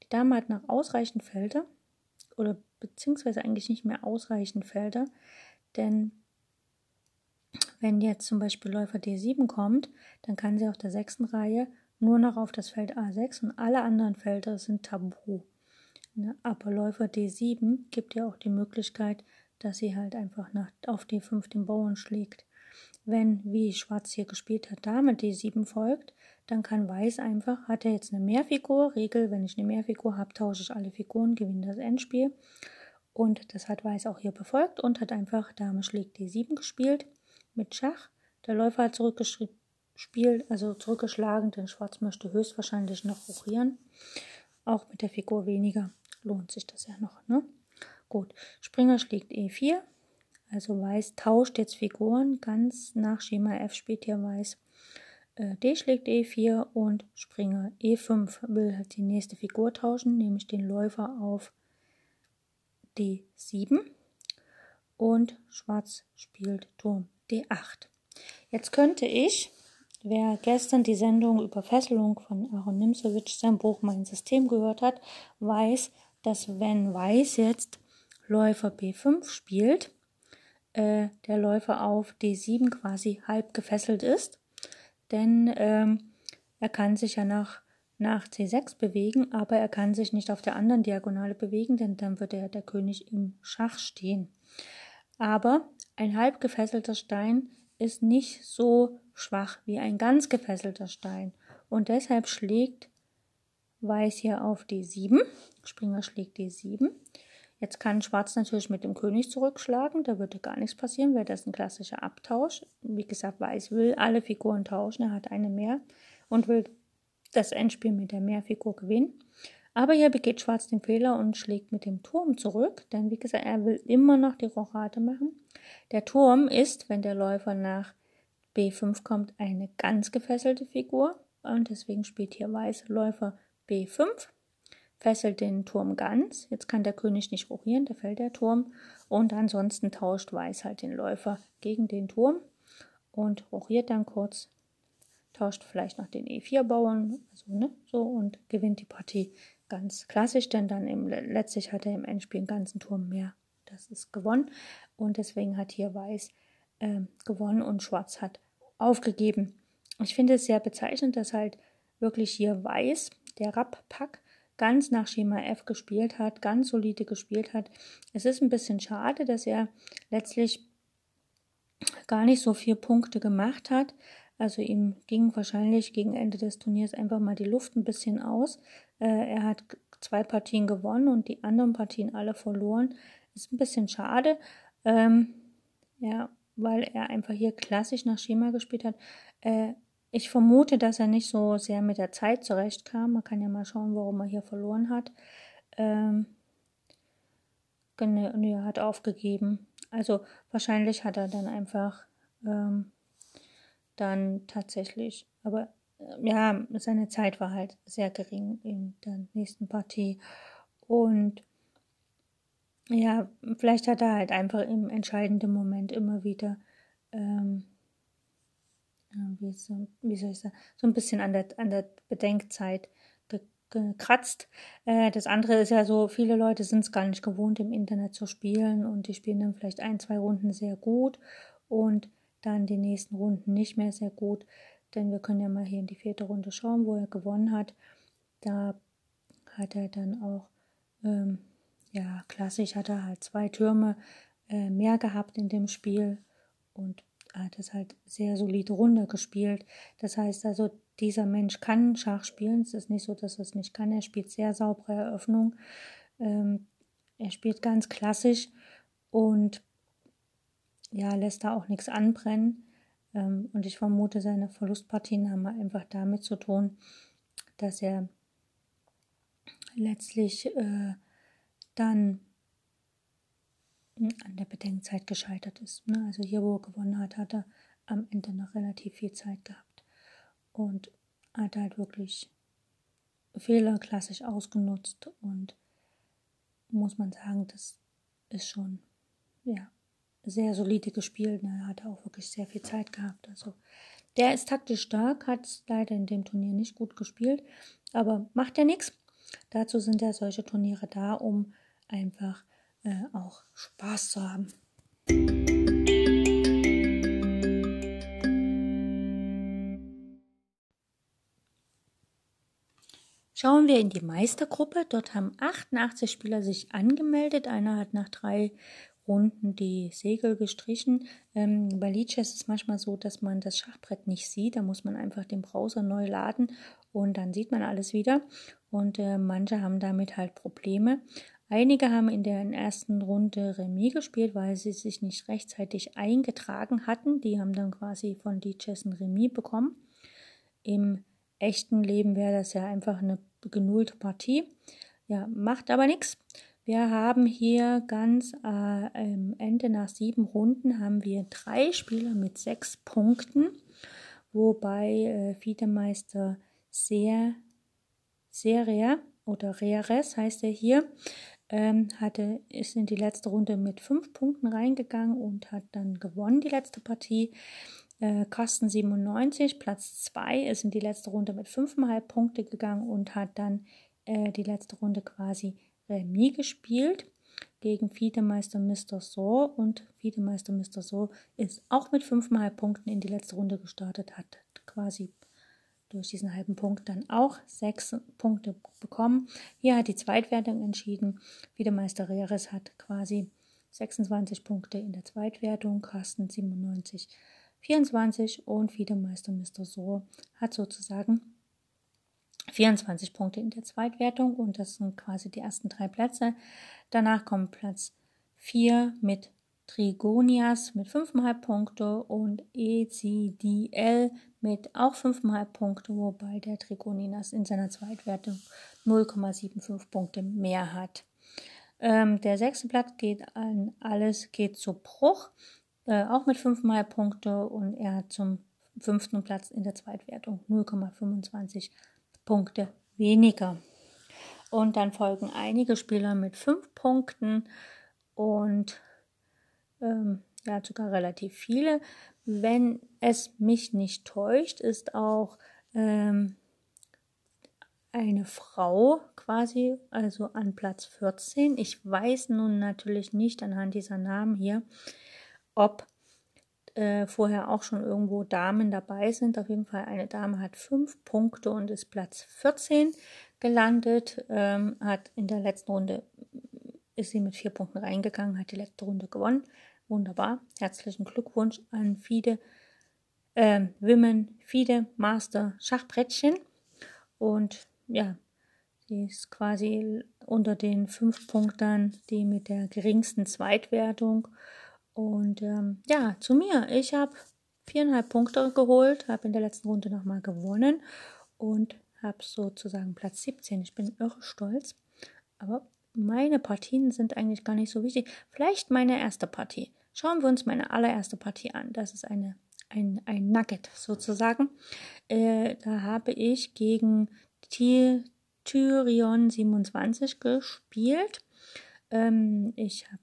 Die Dame hat noch ausreichend Felder oder beziehungsweise eigentlich nicht mehr ausreichend Felder, denn wenn jetzt zum Beispiel Läufer D7 kommt, dann kann sie auf der sechsten Reihe nur noch auf das Feld A6 und alle anderen Felder sind tabu. Ne, aber Läufer D7 gibt ja auch die Möglichkeit, dass sie halt einfach nach, auf D5 den Bauern schlägt. Wenn, wie Schwarz hier gespielt hat, Dame D7 folgt, dann kann Weiß einfach, hat er jetzt eine Mehrfigur, Regel, wenn ich eine Mehrfigur habe, tausche ich alle Figuren, gewinne das Endspiel. Und das hat Weiß auch hier befolgt und hat einfach Dame schlägt D7 gespielt mit Schach. Der Läufer hat zurückgeschrieben, spielt, also zurückgeschlagen, denn Schwarz möchte höchstwahrscheinlich noch rochieren. Auch mit der Figur weniger lohnt sich das ja noch. Ne? Gut, Springer schlägt E4, also Weiß tauscht jetzt Figuren, ganz nach Schema F spielt hier Weiß. Äh, D schlägt E4 und Springer E5 will halt die nächste Figur tauschen, nämlich den Läufer auf D7 und Schwarz spielt Turm D8. Jetzt könnte ich, wer gestern die Sendung über Fesselung von Aaron Nimzowitsch, sein Buch Mein System gehört hat, weiß, dass wenn Weiß jetzt Läufer B5 spielt, äh, der Läufer auf D7 quasi halb gefesselt ist. Denn ähm, er kann sich ja nach, nach C6 bewegen, aber er kann sich nicht auf der anderen Diagonale bewegen, denn dann würde ja der König im Schach stehen. Aber ein halb gefesselter Stein ist nicht so schwach wie ein ganz gefesselter Stein. Und deshalb schlägt Weiß hier auf D7. Springer schlägt D7. Jetzt kann Schwarz natürlich mit dem König zurückschlagen, da würde gar nichts passieren, weil das ein klassischer Abtausch. Wie gesagt, Weiß will alle Figuren tauschen, er hat eine mehr und will das Endspiel mit der Mehrfigur gewinnen. Aber hier begeht Schwarz den Fehler und schlägt mit dem Turm zurück, denn wie gesagt, er will immer noch die Rochade machen. Der Turm ist, wenn der Läufer nach B5 kommt, eine ganz gefesselte Figur und deswegen spielt hier Weiß Läufer B5 fesselt den Turm ganz. Jetzt kann der König nicht rochieren, da fällt der Turm. Und ansonsten tauscht Weiß halt den Läufer gegen den Turm und rochiert dann kurz, tauscht vielleicht noch den E4-Bauern, also, ne, so und gewinnt die Partie ganz klassisch, denn dann im, letztlich hat er im Endspiel einen ganzen Turm mehr. Das ist gewonnen und deswegen hat hier Weiß äh, gewonnen und Schwarz hat aufgegeben. Ich finde es sehr bezeichnend, dass halt wirklich hier Weiß, der Rapp-Pack, ganz nach Schema F gespielt hat, ganz solide gespielt hat. Es ist ein bisschen schade, dass er letztlich gar nicht so viele Punkte gemacht hat. Also ihm ging wahrscheinlich gegen Ende des Turniers einfach mal die Luft ein bisschen aus. Äh, er hat zwei Partien gewonnen und die anderen Partien alle verloren. Ist ein bisschen schade. Ähm, ja, weil er einfach hier klassisch nach Schema gespielt hat. Äh, ich vermute, dass er nicht so sehr mit der Zeit zurechtkam. Man kann ja mal schauen, warum er hier verloren hat. Ähm, genau, er hat aufgegeben. Also wahrscheinlich hat er dann einfach ähm, dann tatsächlich, aber äh, ja, seine Zeit war halt sehr gering in der nächsten Partie. Und ja, vielleicht hat er halt einfach im entscheidenden Moment immer wieder ähm, wie, so, wie soll ich sagen, so ein bisschen an der, an der Bedenkzeit gekratzt. Äh, das andere ist ja so, viele Leute sind es gar nicht gewohnt, im Internet zu spielen und die spielen dann vielleicht ein, zwei Runden sehr gut und dann die nächsten Runden nicht mehr sehr gut. Denn wir können ja mal hier in die vierte Runde schauen, wo er gewonnen hat. Da hat er dann auch, ähm, ja, klassisch hat er halt zwei Türme äh, mehr gehabt in dem Spiel und hat es halt sehr solide runtergespielt. Das heißt also, dieser Mensch kann Schach spielen. Es ist nicht so, dass er es nicht kann. Er spielt sehr saubere Eröffnung. Ähm, er spielt ganz klassisch und ja, lässt da auch nichts anbrennen. Ähm, und ich vermute, seine Verlustpartien haben einfach damit zu tun, dass er letztlich äh, dann an der Bedenkzeit gescheitert ist. Ne? Also hier, wo er gewonnen hat, hat er am Ende noch relativ viel Zeit gehabt und hat halt wirklich Fehler klassisch ausgenutzt und muss man sagen, das ist schon ja sehr solide gespielt. Ne? Er hat auch wirklich sehr viel Zeit gehabt. Also der ist taktisch stark, hat leider in dem Turnier nicht gut gespielt, aber macht ja nichts. Dazu sind ja solche Turniere da, um einfach äh, auch Spaß zu haben. Schauen wir in die Meistergruppe. Dort haben 88 Spieler sich angemeldet. Einer hat nach drei Runden die Segel gestrichen. Ähm, bei Lichess ist es manchmal so, dass man das Schachbrett nicht sieht. Da muss man einfach den Browser neu laden und dann sieht man alles wieder. Und äh, manche haben damit halt Probleme. Einige haben in der ersten Runde Remis gespielt, weil sie sich nicht rechtzeitig eingetragen hatten. Die haben dann quasi von Lichess ein Remis bekommen. Im echten Leben wäre das ja einfach eine genullte Partie. Ja, macht aber nichts. Wir haben hier ganz äh, am Ende nach sieben Runden haben wir drei Spieler mit sechs Punkten, wobei äh, Fiedemeister sehr, sehr oder Reares heißt er hier, ähm, hatte, ist in die letzte Runde mit fünf Punkten reingegangen und hat dann gewonnen, die letzte Partie. Äh, Carsten 97, Platz 2, ist in die letzte Runde mit 5,5 Punkte gegangen und hat dann äh, die letzte Runde quasi Remis gespielt gegen Fiedemeister Mr. So und Fiedemeister Mr. So ist auch mit 5,5 Punkten in die letzte Runde gestartet, hat quasi durch diesen halben Punkt dann auch sechs Punkte bekommen. Hier hat die Zweitwertung entschieden. Fiedemeister Reres hat quasi 26 Punkte in der Zweitwertung, Carsten 97, 24 und Fiedemeister Mr. So hat sozusagen 24 Punkte in der Zweitwertung und das sind quasi die ersten drei Plätze. Danach kommt Platz 4 mit Trigonias mit 5,5 Punkte und ECDL mit auch 5,5 Punkte, wobei der Trigonias in seiner Zweitwertung 0,75 Punkte mehr hat. Ähm, der sechste Platz geht an alles geht zu Bruch, äh, auch mit 5,5 Punkte und er hat zum fünften Platz in der Zweitwertung 0,25 Punkte weniger. Und dann folgen einige Spieler mit fünf Punkten und ähm, ja, sogar relativ viele. Wenn es mich nicht täuscht, ist auch ähm, eine Frau quasi, also an Platz 14. Ich weiß nun natürlich nicht anhand dieser Namen hier, ob äh, vorher auch schon irgendwo Damen dabei sind. Auf jeden Fall eine Dame hat fünf Punkte und ist Platz 14 gelandet, ähm, hat in der letzten Runde ist sie mit vier Punkten reingegangen, hat die letzte Runde gewonnen. Wunderbar. Herzlichen Glückwunsch an FIDE äh, Women FIDE Master Schachbrettchen. Und ja, sie ist quasi unter den fünf Punktern die mit der geringsten Zweitwertung und ähm, ja, zu mir. Ich habe viereinhalb Punkte geholt, habe in der letzten Runde nochmal gewonnen und habe sozusagen Platz 17. Ich bin irre stolz. Aber meine Partien sind eigentlich gar nicht so wichtig. Vielleicht meine erste Partie. Schauen wir uns meine allererste Partie an. Das ist eine, ein, ein Nugget sozusagen. Äh, da habe ich gegen Tyrion 27 gespielt. Ähm, ich habe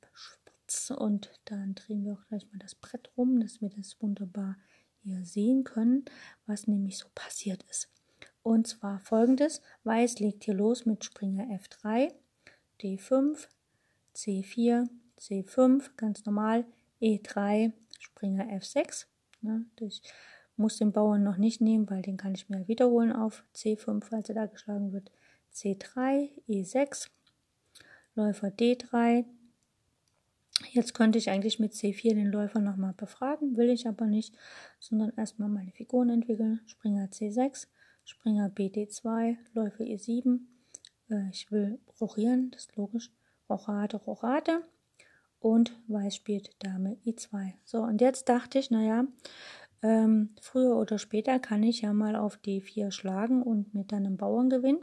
und dann drehen wir auch gleich mal das Brett rum, dass wir das wunderbar hier sehen können, was nämlich so passiert ist. Und zwar folgendes: Weiß legt hier los mit Springer F3, D5, C4, C5, ganz normal, E3, Springer F6. Ne, ich muss den Bauern noch nicht nehmen, weil den kann ich mir wiederholen auf C5, falls er da geschlagen wird. C3, E6, Läufer D3, Jetzt könnte ich eigentlich mit C4 den Läufer nochmal befragen, will ich aber nicht, sondern erstmal meine Figuren entwickeln. Springer C6, Springer BD2, Läufer E7. Äh, ich will rochieren, das ist logisch. Rochade, Rochade. Und Weiß spielt Dame E2. So, und jetzt dachte ich, naja, ähm, früher oder später kann ich ja mal auf D4 schlagen und mit einen Bauern gewinnen.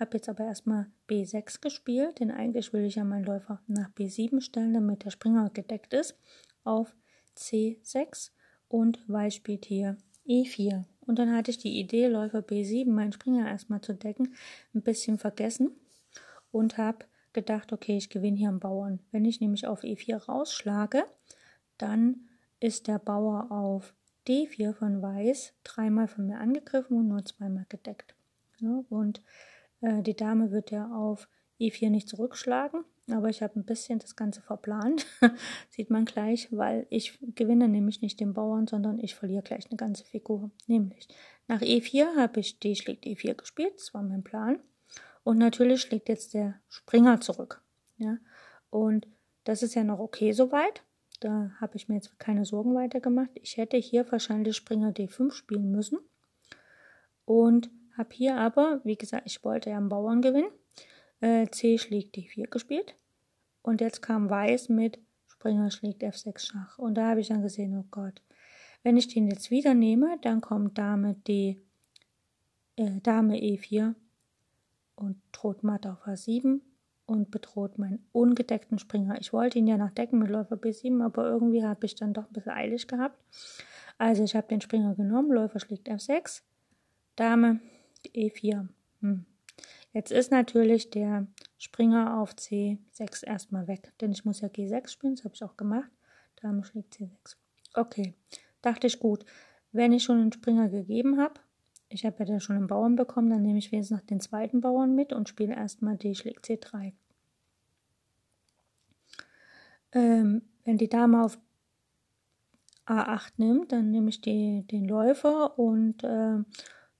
Habe jetzt aber erstmal B6 gespielt, denn eigentlich will ich ja meinen Läufer nach B7 stellen, damit der Springer gedeckt ist. Auf C6 und Weiß spielt hier E4. Und dann hatte ich die Idee, Läufer B7, meinen Springer erstmal zu decken, ein bisschen vergessen und habe gedacht, okay, ich gewinne hier einen Bauern. Wenn ich nämlich auf E4 rausschlage, dann ist der Bauer auf D4 von Weiß dreimal von mir angegriffen und nur zweimal gedeckt. Ja, und äh, die Dame wird ja auf E4 nicht zurückschlagen, aber ich habe ein bisschen das Ganze verplant. Sieht man gleich, weil ich gewinne nämlich nicht den Bauern, sondern ich verliere gleich eine ganze Figur. Nämlich nach E4 habe ich D schlägt E4 gespielt, das war mein Plan. Und natürlich schlägt jetzt der Springer zurück. Ja? Und das ist ja noch okay soweit. Da habe ich mir jetzt keine Sorgen weiter gemacht. Ich hätte hier wahrscheinlich Springer D5 spielen müssen. Und habe hier aber, wie gesagt, ich wollte ja einen Bauern gewinnen. Äh, C schlägt D4 gespielt. Und jetzt kam Weiß mit Springer schlägt F6 Schach. Und da habe ich dann gesehen, oh Gott, wenn ich den jetzt wieder nehme, dann kommt Dame D äh, Dame E4 und droht matt auf H7 und bedroht meinen ungedeckten Springer. Ich wollte ihn ja noch decken mit Läufer B7, aber irgendwie habe ich dann doch ein bisschen eilig gehabt. Also ich habe den Springer genommen, Läufer schlägt F6, Dame E4. Hm. Jetzt ist natürlich der Springer auf C6 erstmal weg, denn ich muss ja G6 spielen, das habe ich auch gemacht. Dame schlägt C6. Okay, dachte ich gut. Wenn ich schon einen Springer gegeben habe, ich habe ja dann schon einen Bauern bekommen, dann nehme ich wenigstens noch den zweiten Bauern mit und spiele erstmal D schlägt C3. Ähm, wenn die Dame auf A8 nimmt, dann nehme ich die, den Läufer und äh,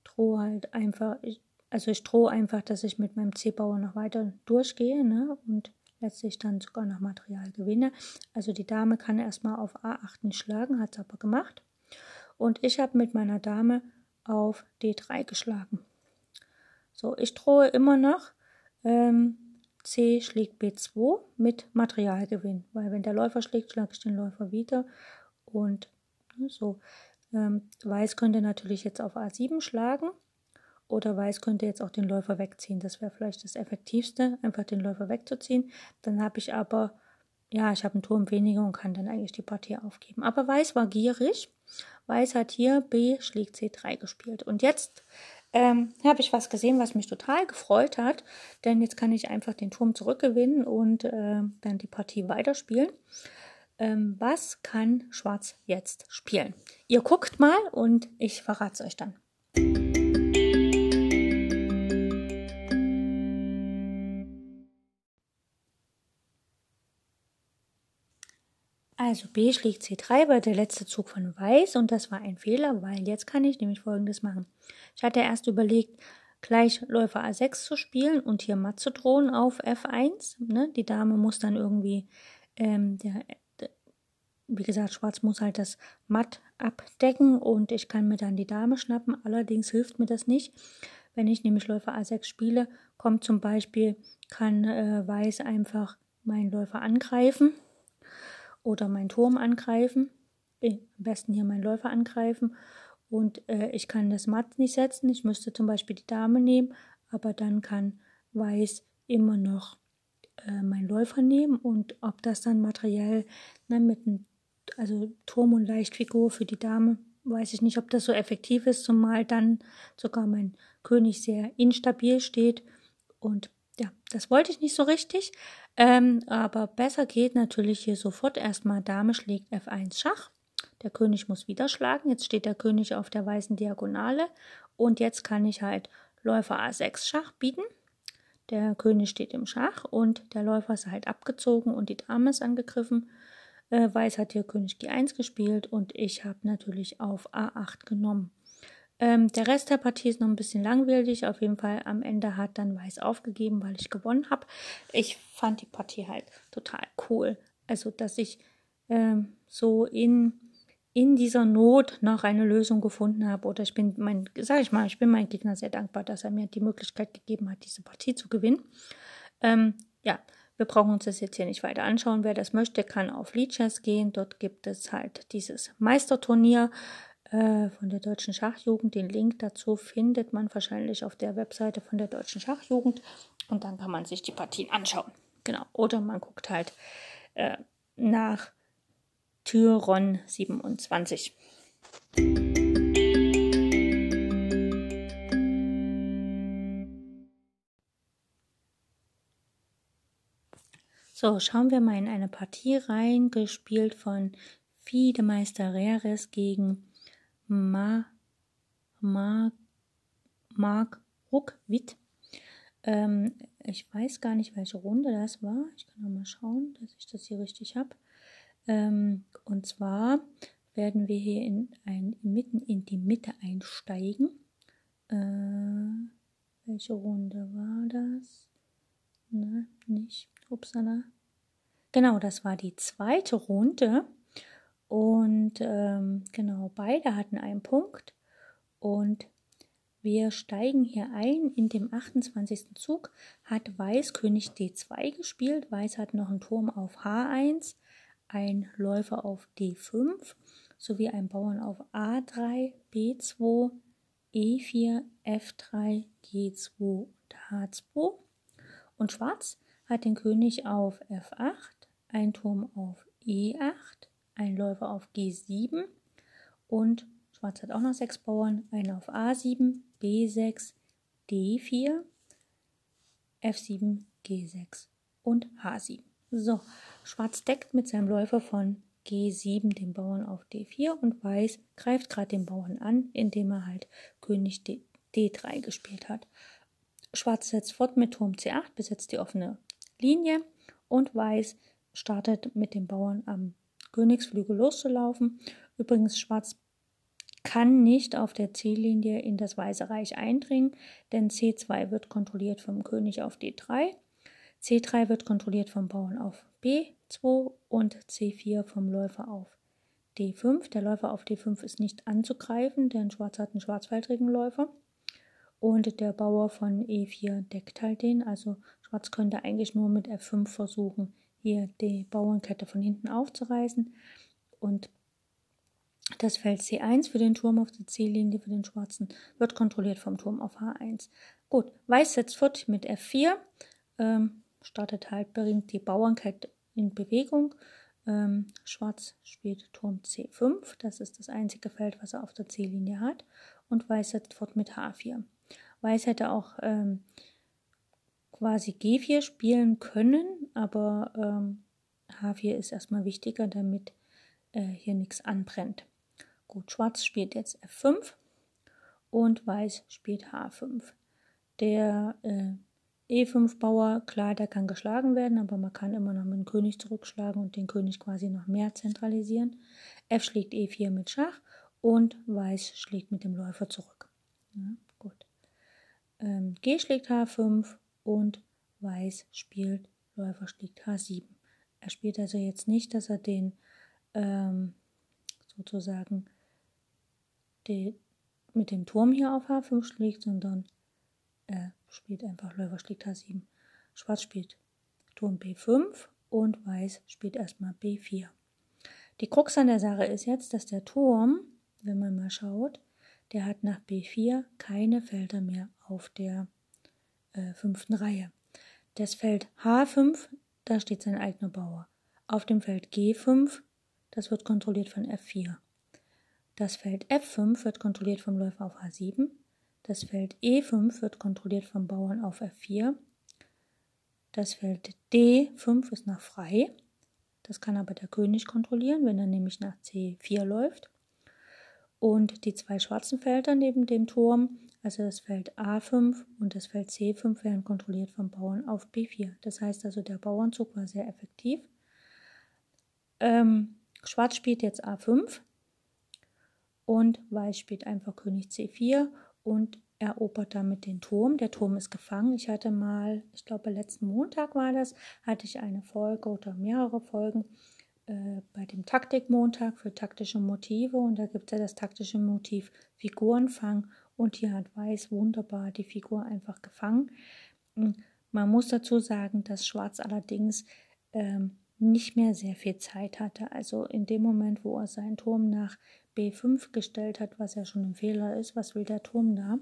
drohe halt einfach, ich, also ich drohe einfach, dass ich mit meinem C-Bauer noch weiter durchgehe ne, und letztlich dann sogar noch Material gewinne. Also die Dame kann erstmal auf A8 nicht schlagen, hat es aber gemacht. Und ich habe mit meiner Dame auf D3 geschlagen. So, ich drohe immer noch ähm, C schlägt B2 mit Materialgewinn, weil wenn der Läufer schlägt, schlage ich den Läufer wieder und ne, so. Ähm, Weiß könnte natürlich jetzt auf A7 schlagen oder Weiß könnte jetzt auch den Läufer wegziehen. Das wäre vielleicht das Effektivste, einfach den Läufer wegzuziehen. Dann habe ich aber, ja, ich habe einen Turm weniger und kann dann eigentlich die Partie aufgeben. Aber Weiß war gierig. Weiß hat hier B schlägt C3 gespielt. Und jetzt ähm, habe ich was gesehen, was mich total gefreut hat, denn jetzt kann ich einfach den Turm zurückgewinnen und äh, dann die Partie weiterspielen. Ähm, was kann Schwarz jetzt spielen? Ihr guckt mal und ich verrate es euch dann. Also B schlägt C3 war der letzte Zug von Weiß und das war ein Fehler, weil jetzt kann ich nämlich folgendes machen. Ich hatte erst überlegt, gleich Läufer A6 zu spielen und hier matt zu drohen auf F1. Ne? Die Dame muss dann irgendwie, ähm, der, wie gesagt, Schwarz muss halt das Matt abdecken und ich kann mir dann die Dame schnappen. Allerdings hilft mir das nicht. Wenn ich nämlich Läufer A6 spiele, kommt zum Beispiel, kann äh, Weiß einfach meinen Läufer angreifen oder meinen Turm angreifen. Am besten hier meinen Läufer angreifen. Und äh, ich kann das Matt nicht setzen. Ich müsste zum Beispiel die Dame nehmen, aber dann kann Weiß immer noch äh, meinen Läufer nehmen. Und ob das dann materiell ne, mit einem also Turm und Leichtfigur für die Dame, weiß ich nicht, ob das so effektiv ist, zumal dann sogar mein König sehr instabil steht. Und ja, das wollte ich nicht so richtig. Ähm, aber besser geht natürlich hier sofort erstmal Dame schlägt F1 Schach. Der König muss wieder schlagen. Jetzt steht der König auf der weißen Diagonale. Und jetzt kann ich halt Läufer A6 Schach bieten. Der König steht im Schach und der Läufer ist halt abgezogen und die Dame ist angegriffen. Äh, Weiß hat hier König G1 gespielt und ich habe natürlich auf A8 genommen. Ähm, der Rest der Partie ist noch ein bisschen langwierig. Auf jeden Fall am Ende hat dann Weiß aufgegeben, weil ich gewonnen habe. Ich fand die Partie halt total cool. Also, dass ich ähm, so in, in dieser Not noch eine Lösung gefunden habe. Oder ich bin mein, sag ich mal, ich bin meinem Gegner sehr dankbar, dass er mir die Möglichkeit gegeben hat, diese Partie zu gewinnen. Ähm, ja, wir brauchen uns das jetzt hier nicht weiter anschauen. Wer das möchte, kann auf Leadchess gehen. Dort gibt es halt dieses Meisterturnier. Äh, von der Deutschen Schachjugend. Den Link dazu findet man wahrscheinlich auf der Webseite von der Deutschen Schachjugend und dann kann man sich die Partien anschauen. Genau. Oder man guckt halt äh, nach Tyron 27. So, schauen wir mal in eine Partie rein, gespielt von Fiedemeister Reres gegen Ma, Ma, Mark Ruckwitt. Ähm, ich weiß gar nicht, welche Runde das war. Ich kann noch mal schauen, dass ich das hier richtig habe. Ähm, und zwar werden wir hier in ein, mitten in die Mitte einsteigen. Äh, welche Runde war das? Na, nicht. Upsala. Genau, das war die zweite Runde. Und ähm, genau, beide hatten einen Punkt. Und wir steigen hier ein. In dem 28. Zug hat Weiß König D2 gespielt. Weiß hat noch einen Turm auf H1, ein Läufer auf D5 sowie einen Bauern auf A3, B2, E4, F3, G2 und H2. Und Schwarz hat den König auf F8, ein Turm auf E8, ein Läufer auf G7 und Schwarz hat auch noch sechs Bauern, einen auf A7, B6, D4, F7, G6 und H7. So, Schwarz deckt mit seinem Läufer von G7 den Bauern auf D4 und Weiß greift gerade den Bauern an, indem er halt König D D3 gespielt hat. Schwarz setzt fort mit Turm C8, besetzt die offene Linie und Weiß startet mit den Bauern am Königsflügel loszulaufen. Übrigens, Schwarz kann nicht auf der C-Linie in das Weiße Reich eindringen, denn C2 wird kontrolliert vom König auf D3, C3 wird kontrolliert vom Bauern auf B2 und C4 vom Läufer auf D5. Der Läufer auf D5 ist nicht anzugreifen, denn Schwarz hat einen schwarzfeldrigen Läufer. Und der Bauer von E4 deckt halt den. Also Schwarz könnte eigentlich nur mit F5 versuchen, hier die Bauernkette von hinten aufzureißen. Und das Feld C1 für den Turm auf der C-Linie für den Schwarzen wird kontrolliert vom Turm auf H1. Gut, Weiß setzt fort mit F4, ähm, startet halt, bringt die Bauernkette in Bewegung. Ähm, Schwarz spielt Turm C5, das ist das einzige Feld, was er auf der C-Linie hat. Und Weiß setzt fort mit H4. Weiß hätte auch ähm, quasi G4 spielen können, aber ähm, H4 ist erstmal wichtiger, damit äh, hier nichts anbrennt. Gut, Schwarz spielt jetzt F5 und Weiß spielt H5. Der äh, E5-Bauer, klar, der kann geschlagen werden, aber man kann immer noch mit dem König zurückschlagen und den König quasi noch mehr zentralisieren. F schlägt E4 mit Schach und Weiß schlägt mit dem Läufer zurück. Ja, gut. Ähm, G schlägt H5 und Weiß spielt, Läufer schlägt H7. Er spielt also jetzt nicht, dass er den ähm, sozusagen die, mit dem Turm hier auf H5 schlägt, sondern er spielt einfach Läufer schlägt H7. Schwarz spielt Turm B5 und Weiß spielt erstmal B4. Die Krux an der Sache ist jetzt, dass der Turm, wenn man mal schaut, der hat nach B4 keine Felder mehr auf der äh, fünften Reihe. Das Feld H5, da steht sein eigener Bauer. Auf dem Feld G5, das wird kontrolliert von F4. Das Feld F5 wird kontrolliert vom Läufer auf H7. Das Feld E5 wird kontrolliert vom Bauern auf F4. Das Feld D5 ist noch frei. Das kann aber der König kontrollieren, wenn er nämlich nach C4 läuft. Und die zwei schwarzen Felder neben dem Turm, also das Feld A5 und das Feld C5, werden kontrolliert vom Bauern auf B4. Das heißt also, der Bauernzug war sehr effektiv. Ähm, Schwarz spielt jetzt A5 und Weiß spielt einfach König C4 und erobert damit den Turm. Der Turm ist gefangen. Ich hatte mal, ich glaube letzten Montag war das, hatte ich eine Folge oder mehrere Folgen äh, bei dem Taktikmontag für taktische Motive und da gibt es ja das taktische Motiv Figurenfang und hier hat Weiß wunderbar die Figur einfach gefangen. Man muss dazu sagen, dass Schwarz allerdings ähm, nicht mehr sehr viel Zeit hatte. Also in dem Moment, wo er seinen Turm nach B5 gestellt hat, was ja schon ein Fehler ist, was will der Turm da?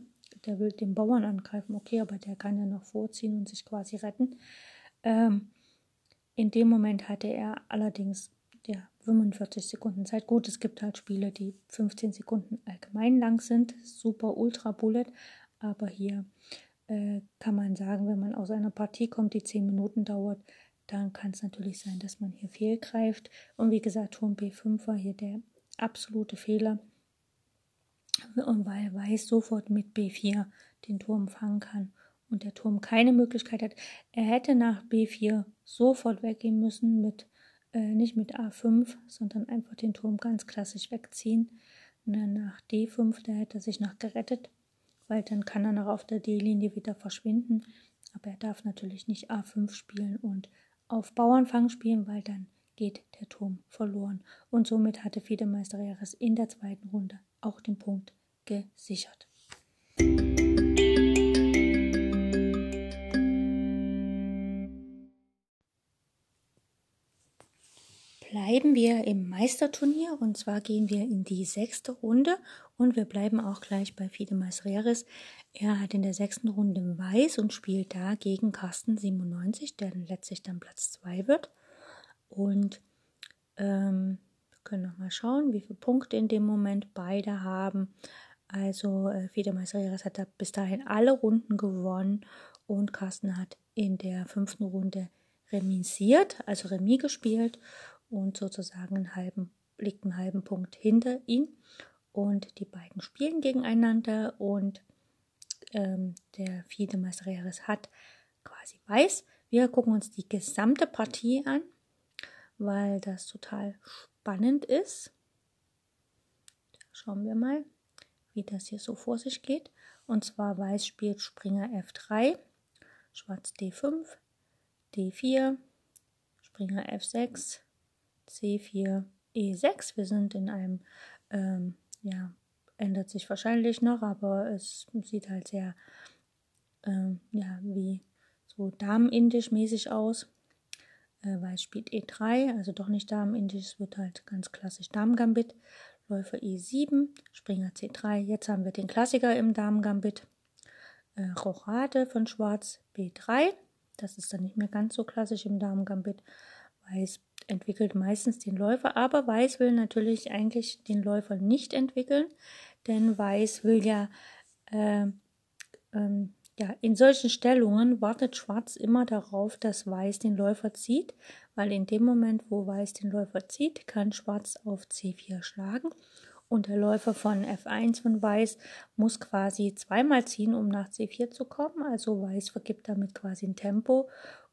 Der will den Bauern angreifen, okay, aber der kann ja noch vorziehen und sich quasi retten. Ähm, in dem Moment hatte er allerdings ja, 45 Sekunden Zeit. Gut, es gibt halt Spiele, die 15 Sekunden allgemein lang sind, super Ultra Bullet, aber hier äh, kann man sagen, wenn man aus einer Partie kommt, die 10 Minuten dauert, dann kann es natürlich sein, dass man hier fehlgreift. Und wie gesagt, Turm B5 war hier der absolute Fehler. Und weil Weiß sofort mit B4 den Turm fangen kann und der Turm keine Möglichkeit hat, er hätte nach B4 sofort weggehen müssen mit äh, nicht mit A5, sondern einfach den Turm ganz klassisch wegziehen. Und dann nach D5, da hätte er sich noch gerettet, weil dann kann er noch auf der D-Linie wieder verschwinden. Aber er darf natürlich nicht A5 spielen und auf Bauernfang spielen, weil dann geht der Turm verloren. Und somit hatte Fiedemeister Jares in der zweiten Runde auch den Punkt gesichert. Bleiben wir im Meisterturnier und zwar gehen wir in die sechste Runde und wir bleiben auch gleich bei Fide Masreres. Er hat in der sechsten Runde Weiß und spielt da gegen Carsten 97, der letztlich dann Platz 2 wird. Und ähm, wir können noch mal schauen, wie viele Punkte in dem Moment beide haben. Also äh, Fide Masreres hat da bis dahin alle Runden gewonnen und Carsten hat in der fünften Runde remisiert, also Remis gespielt und sozusagen einen halben, liegt einen halben Punkt hinter ihm. Und die beiden spielen gegeneinander und ähm, der Fide Masreres hat quasi weiß. Wir gucken uns die gesamte Partie an, weil das total spannend ist. Schauen wir mal, wie das hier so vor sich geht. Und zwar Weiß spielt Springer F3, Schwarz D5, D4, Springer F6, C4, E6. Wir sind in einem, ähm, ja, ändert sich wahrscheinlich noch, aber es sieht halt sehr, ähm, ja, wie so Damenindisch mäßig aus. Äh, Weiß spielt E3, also doch nicht Damenindisch, es wird halt ganz klassisch Damengambit. Läufer E7, Springer C3. Jetzt haben wir den Klassiker im Damengambit. Äh, Rochade von Schwarz B3. Das ist dann nicht mehr ganz so klassisch im Damen-Gambit. Weiß entwickelt meistens den Läufer, aber Weiß will natürlich eigentlich den Läufer nicht entwickeln, denn Weiß will ja, äh, ähm, ja, in solchen Stellungen wartet Schwarz immer darauf, dass Weiß den Läufer zieht, weil in dem Moment, wo Weiß den Läufer zieht, kann Schwarz auf C4 schlagen und der Läufer von F1 von Weiß muss quasi zweimal ziehen, um nach C4 zu kommen. Also Weiß vergibt damit quasi ein Tempo.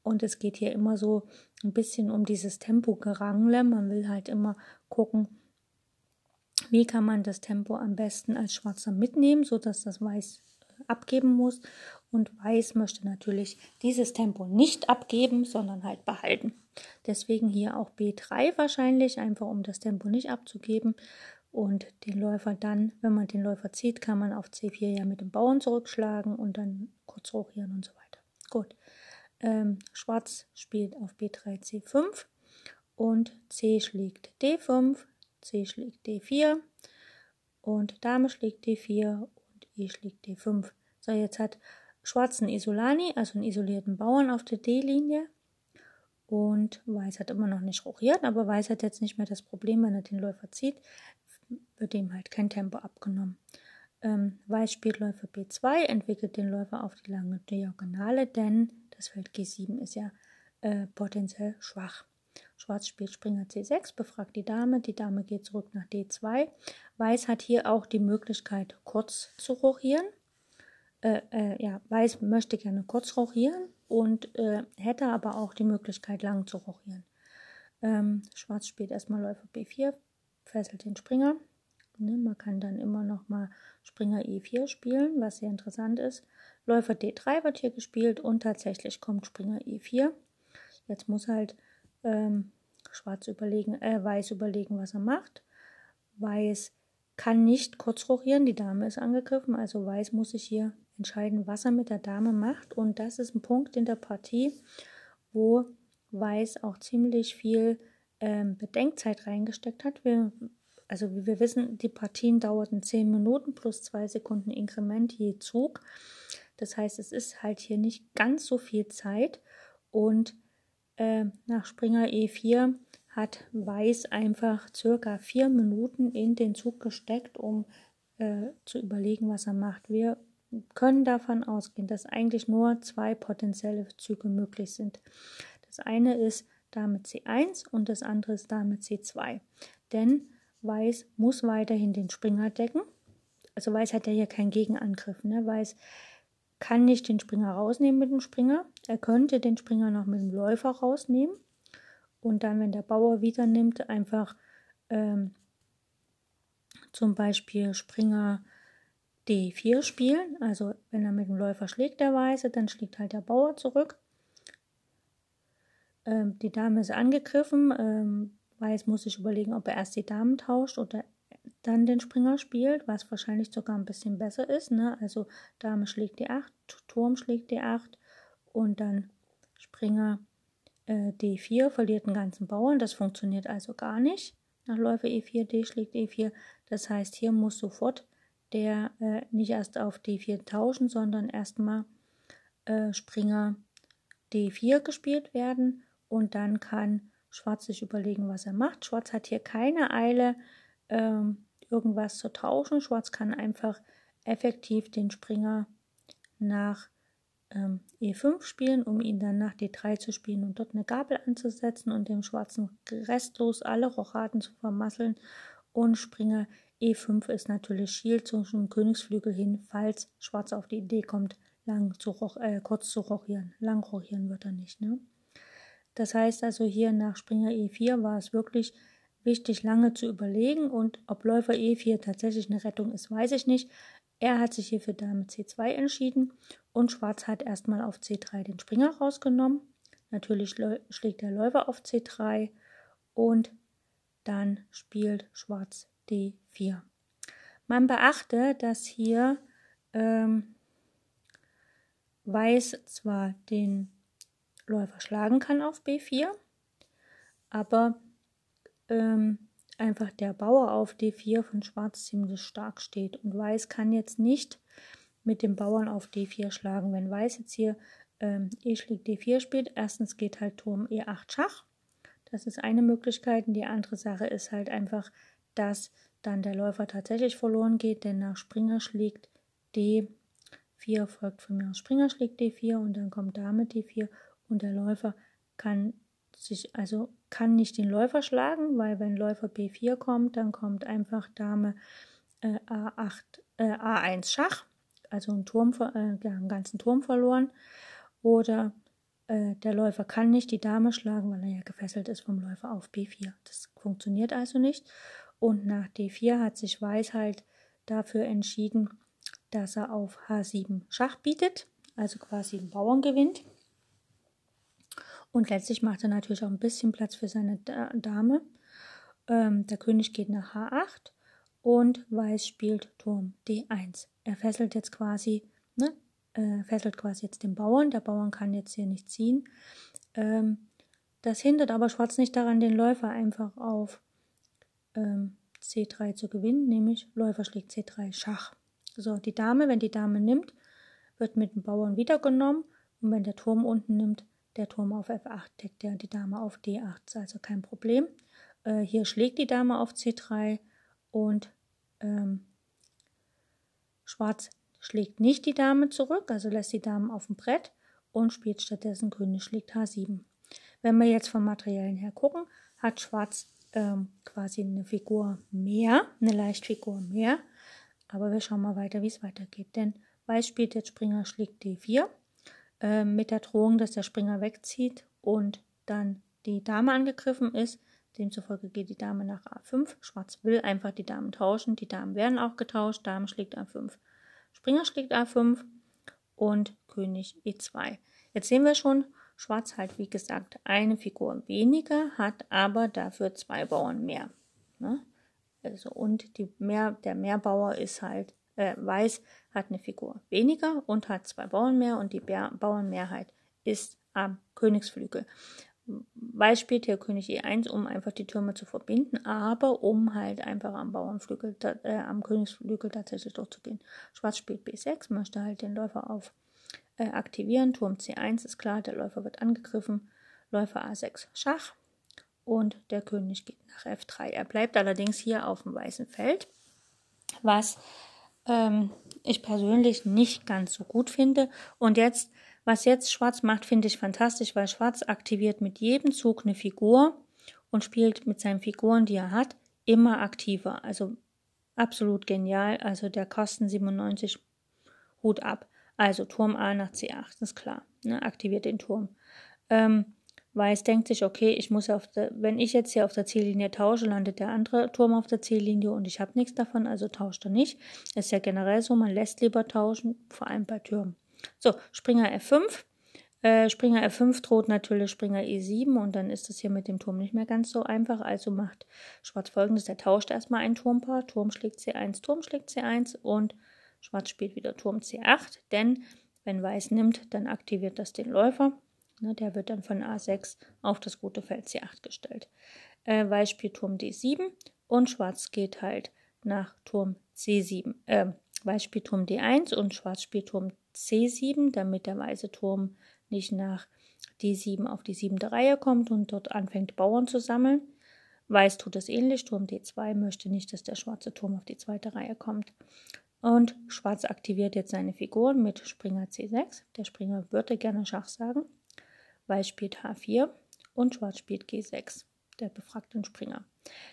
Und es geht hier immer so ein bisschen um dieses Tempo-Gerangle. Man will halt immer gucken, wie kann man das Tempo am besten als Schwarzer mitnehmen, sodass das Weiß äh, abgeben muss. Und Weiß möchte natürlich dieses Tempo nicht abgeben, sondern halt behalten. Deswegen hier auch B3 wahrscheinlich, einfach um das Tempo nicht abzugeben und den Läufer dann, wenn man den Läufer zieht, kann man auf C4 ja mit dem Bauern zurückschlagen und dann kurz rochieren und so weiter. Gut. Ähm, Schwarz spielt auf B3 C5 und C schlägt D5, C schlägt D4 und Dame schlägt D4 und E schlägt D5. So, jetzt hat Schwarz einen Isolani, also einen isolierten Bauern auf der D-Linie. Und Weiß hat immer noch nicht rochiert, aber Weiß hat jetzt nicht mehr das Problem, wenn er den Läufer zieht, wird ihm halt kein Tempo abgenommen. Ähm, Weiß spielt Läufer B2, entwickelt den Läufer auf die lange Diagonale, denn das Feld G7 ist ja äh, potenziell schwach. Schwarz spielt Springer C6, befragt die Dame, die Dame geht zurück nach D2. Weiß hat hier auch die Möglichkeit, kurz zu rochieren. Äh, äh, ja, Weiß möchte gerne kurz rochieren und äh, hätte aber auch die Möglichkeit, lang zu rochieren. Ähm, Schwarz spielt erstmal Läufer B4, fesselt den Springer. Ne, man kann dann immer noch mal Springer E4 spielen, was sehr interessant ist. Läufer D3 wird hier gespielt und tatsächlich kommt Springer E4. Jetzt muss halt ähm, Schwarz überlegen, äh, Weiß überlegen, was er macht. Weiß kann nicht kurz rochieren, die Dame ist angegriffen, also Weiß muss sich hier entscheiden, was er mit der Dame macht. Und das ist ein Punkt in der Partie, wo Weiß auch ziemlich viel ähm, Bedenkzeit reingesteckt hat. Wir, also wie wir wissen, die Partien dauerten 10 Minuten plus 2 Sekunden Inkrement je Zug. Das heißt, es ist halt hier nicht ganz so viel Zeit. Und äh, nach Springer E4 hat Weiß einfach circa 4 Minuten in den Zug gesteckt, um äh, zu überlegen, was er macht. Wir können davon ausgehen, dass eigentlich nur zwei potenzielle Züge möglich sind. Das eine ist Dame C1 und das andere ist Dame C2. Denn Weiß muss weiterhin den Springer decken. Also Weiß hat ja hier keinen Gegenangriff. Ne? Weiß kann nicht den Springer rausnehmen mit dem Springer. Er könnte den Springer noch mit dem Läufer rausnehmen. Und dann, wenn der Bauer wieder nimmt, einfach ähm, zum Beispiel Springer D4 spielen. Also wenn er mit dem Läufer schlägt, der Weiße, dann schlägt halt der Bauer zurück. Ähm, die Dame ist angegriffen. Ähm, Weiß muss sich überlegen, ob er erst die Damen tauscht oder dann den Springer spielt, was wahrscheinlich sogar ein bisschen besser ist. Ne? Also Dame schlägt D8, Turm schlägt D8 und dann Springer äh, D4 verliert den ganzen Bauern. Das funktioniert also gar nicht. Nach Läufer E4, D schlägt E4. Das heißt, hier muss sofort der äh, nicht erst auf D4 tauschen, sondern erstmal äh, Springer D4 gespielt werden und dann kann Schwarz sich überlegen, was er macht. Schwarz hat hier keine Eile, ähm, irgendwas zu tauschen. Schwarz kann einfach effektiv den Springer nach ähm, E5 spielen, um ihn dann nach D3 zu spielen und dort eine Gabel anzusetzen und dem Schwarzen restlos alle Rochaden zu vermasseln. Und Springer E5 ist natürlich Shield zum Königsflügel hin, falls Schwarz auf die Idee kommt, lang zu äh, kurz zu rochieren. Lang rochieren wird er nicht. Ne? Das heißt also hier nach Springer E4 war es wirklich wichtig, lange zu überlegen und ob Läufer E4 tatsächlich eine Rettung ist, weiß ich nicht. Er hat sich hier für Dame C2 entschieden und Schwarz hat erstmal auf C3 den Springer rausgenommen. Natürlich schlägt der Läufer auf C3 und dann spielt Schwarz D4. Man beachte, dass hier ähm, Weiß zwar den Läufer schlagen kann auf B4, aber ähm, einfach der Bauer auf D4 von Schwarz ziemlich stark steht. Und Weiß kann jetzt nicht mit dem Bauern auf D4 schlagen. Wenn Weiß jetzt hier ähm, E schlägt D4 spielt, erstens geht halt Turm E8 Schach. Das ist eine Möglichkeit. Und die andere Sache ist halt einfach, dass dann der Läufer tatsächlich verloren geht, denn nach Springer schlägt D4 folgt von mir aus Springer schlägt D4 und dann kommt Dame D4 und der Läufer kann sich also kann nicht den Läufer schlagen, weil wenn Läufer B4 kommt, dann kommt einfach Dame äh, A8, äh, A1 Schach, also ein Turm, äh, einen ganzen Turm verloren. Oder äh, der Läufer kann nicht die Dame schlagen, weil er ja gefesselt ist vom Läufer auf B4. Das funktioniert also nicht. Und nach D4 hat sich Weiß halt dafür entschieden, dass er auf H7 Schach bietet, also quasi einen Bauern gewinnt. Und letztlich macht er natürlich auch ein bisschen Platz für seine Dame. Ähm, der König geht nach H8 und Weiß spielt Turm D1. Er fesselt jetzt quasi, ne, äh, fesselt quasi jetzt den Bauern. Der Bauern kann jetzt hier nicht ziehen. Ähm, das hindert aber Schwarz nicht daran, den Läufer einfach auf ähm, C3 zu gewinnen, nämlich Läufer schlägt C3 Schach. So, die Dame, wenn die Dame nimmt, wird mit dem Bauern wieder genommen und wenn der Turm unten nimmt, der Turm auf F8 deckt ja die Dame auf D8, also kein Problem. Äh, hier schlägt die Dame auf C3 und ähm, Schwarz schlägt nicht die Dame zurück, also lässt die Dame auf dem Brett und spielt stattdessen König schlägt H7. Wenn wir jetzt vom Materiellen her gucken, hat Schwarz ähm, quasi eine Figur mehr, eine Leichtfigur mehr. Aber wir schauen mal weiter, wie es weitergeht. Denn Weiß spielt jetzt Springer schlägt D4 äh, mit der Drohung, dass der Springer wegzieht und dann die Dame angegriffen ist. Demzufolge geht die Dame nach A5. Schwarz will einfach die Damen tauschen. Die Damen werden auch getauscht. Dame schlägt A5. Springer schlägt A5 und König E2. Jetzt sehen wir schon, Schwarz hat wie gesagt eine Figur weniger, hat aber dafür zwei Bauern mehr. Ne? Also und die mehr, der Mehrbauer ist halt äh, Weiß hat eine Figur weniger und hat zwei Bauern mehr und die Bauernmehrheit ist am Königsflügel. Weiß spielt hier König E1, um einfach die Türme zu verbinden, aber um halt einfach am Bauernflügel, äh, am Königsflügel tatsächlich durchzugehen. Schwarz spielt B6, möchte halt den Läufer auf äh, aktivieren. Turm C1 ist klar, der Läufer wird angegriffen. Läufer A6 Schach und der König geht nach F3. Er bleibt allerdings hier auf dem weißen Feld, was ähm, ich persönlich nicht ganz so gut finde. Und jetzt, was jetzt Schwarz macht, finde ich fantastisch, weil Schwarz aktiviert mit jedem Zug eine Figur und spielt mit seinen Figuren, die er hat, immer aktiver. Also absolut genial. Also der Kosten 97 Hut ab. Also Turm A nach C8, ist klar. Ne? Aktiviert den Turm. Ähm, Weiß denkt sich, okay, ich muss auf der, wenn ich jetzt hier auf der Ziellinie tausche, landet der andere Turm auf der Ziellinie und ich habe nichts davon, also tauscht er nicht. ist ja generell so, man lässt lieber tauschen, vor allem bei Türmen. So, Springer F5. Äh, Springer F5 droht natürlich Springer E7 und dann ist das hier mit dem Turm nicht mehr ganz so einfach. Also macht Schwarz folgendes, der tauscht erstmal ein Turmpaar, Turm schlägt C1, Turm schlägt C1 und Schwarz spielt wieder Turm C8, denn wenn Weiß nimmt, dann aktiviert das den Läufer Ne, der wird dann von A6 auf das rote Feld C8 gestellt. Äh, Weiß spielt Turm D7 und Schwarz geht halt nach Turm C7. Äh, Weiß spielt Turm D1 und Schwarz spielt Turm C7, damit der weiße Turm nicht nach D7 auf die siebte Reihe kommt und dort anfängt Bauern zu sammeln. Weiß tut es ähnlich. Turm D2 möchte nicht, dass der schwarze Turm auf die zweite Reihe kommt. Und Schwarz aktiviert jetzt seine Figuren mit Springer C6. Der Springer würde gerne Schach sagen. Weiß spielt H4 und Schwarz spielt G6. Der befragt den Springer.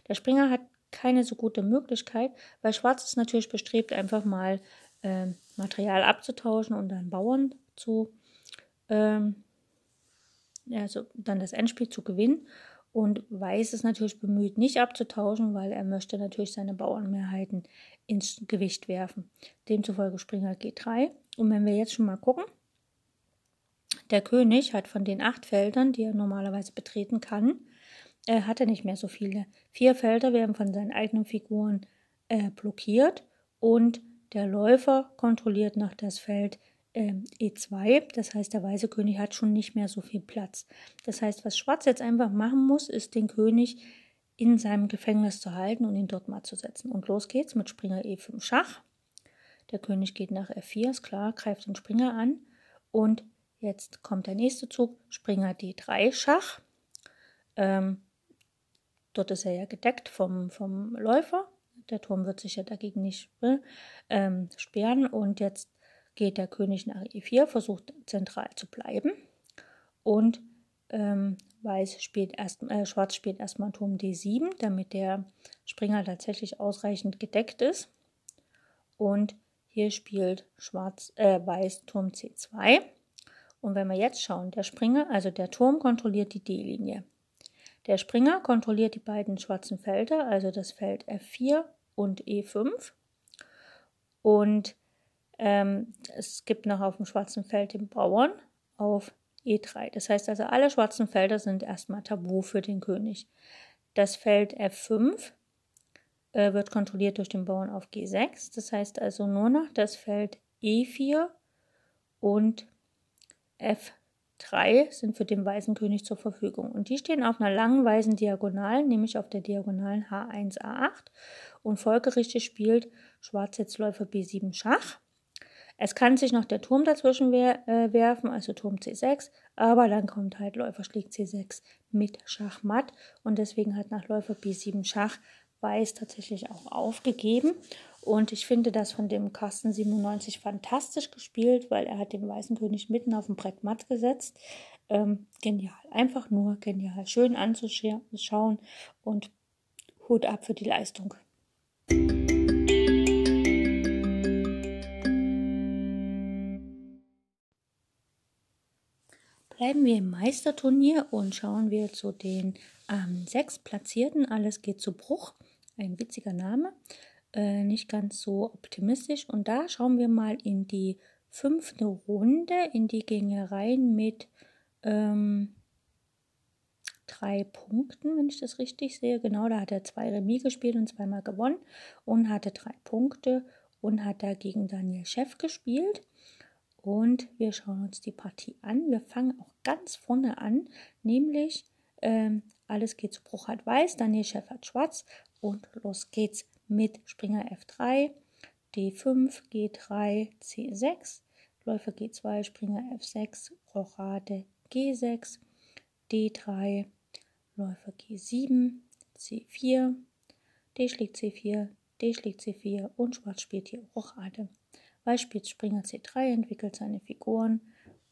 Der Springer hat keine so gute Möglichkeit, weil Schwarz ist natürlich bestrebt, einfach mal äh, Material abzutauschen und dann Bauern zu, ähm, also dann das Endspiel zu gewinnen. Und Weiß ist natürlich bemüht, nicht abzutauschen, weil er möchte natürlich seine Bauernmehrheiten ins Gewicht werfen. Demzufolge Springer G3. Und wenn wir jetzt schon mal gucken, der König hat von den acht Feldern, die er normalerweise betreten kann, äh, hat er nicht mehr so viele. Vier Felder werden von seinen eigenen Figuren äh, blockiert und der Läufer kontrolliert noch das Feld äh, E2. Das heißt, der weiße König hat schon nicht mehr so viel Platz. Das heißt, was Schwarz jetzt einfach machen muss, ist den König in seinem Gefängnis zu halten und ihn dort mal zu setzen. Und los geht's mit Springer E5 Schach. Der König geht nach F4, ist klar, greift den Springer an. Und jetzt kommt der nächste Zug, Springer D3 Schach. Ähm, dort ist er ja gedeckt vom, vom Läufer. Der Turm wird sich ja dagegen nicht ähm, sperren. Und jetzt geht der König nach E4, versucht zentral zu bleiben. Und ähm, Weiß spielt erst, äh, Schwarz spielt erstmal Turm D7, damit der Springer tatsächlich ausreichend gedeckt ist. Und hier spielt Schwarz, äh, Weiß Turm C2. Und wenn wir jetzt schauen, der Springer, also der Turm kontrolliert die D-Linie. Der Springer kontrolliert die beiden schwarzen Felder, also das Feld F4 und E5. Und ähm, es gibt noch auf dem schwarzen Feld den Bauern auf E3. Das heißt also, alle schwarzen Felder sind erstmal tabu für den König. Das Feld F5 äh, wird kontrolliert durch den Bauern auf G6. Das heißt also nur noch das Feld E4 und F3 sind für den weißen König zur Verfügung. Und die stehen auf einer langen weißen Diagonal, nämlich auf der Diagonalen H1A8. Und folgerichtig spielt Schwarz jetzt Läufer B7 Schach. Es kann sich noch der Turm dazwischen äh, werfen, also Turm C6, aber dann kommt halt Läufer schlägt C6 mit Schachmatt und deswegen hat nach Läufer B7 Schach Weiß tatsächlich auch aufgegeben. Und ich finde das von dem Kasten 97 fantastisch gespielt, weil er hat den weißen König mitten auf dem Brett matt gesetzt. Ähm, genial, einfach nur genial, schön anzuschauen und Hut ab für die Leistung. Bleiben wir im Meisterturnier und schauen wir zu den ähm, sechs Platzierten. Alles geht zu Bruch. Ein witziger Name. Äh, nicht ganz so optimistisch. Und da schauen wir mal in die fünfte Runde, in die Gängereien mit ähm, drei Punkten, wenn ich das richtig sehe. Genau, da hat er zwei Remis gespielt und zweimal gewonnen und hatte drei Punkte und hat dagegen Daniel Chef gespielt. Und wir schauen uns die Partie an. Wir fangen auch ganz vorne an, nämlich ähm, alles geht zu Bruch hat weiß, Daniel Chef hat schwarz und los geht's mit Springer F3, D5, G3, C6, Läufer G2, Springer F6, Rochade G6, D3, Läufer G7, C4, D schlägt C4, D schlägt C4 und Schwarz spielt hier Rochade. Weiß spielt Springer C3, entwickelt seine Figuren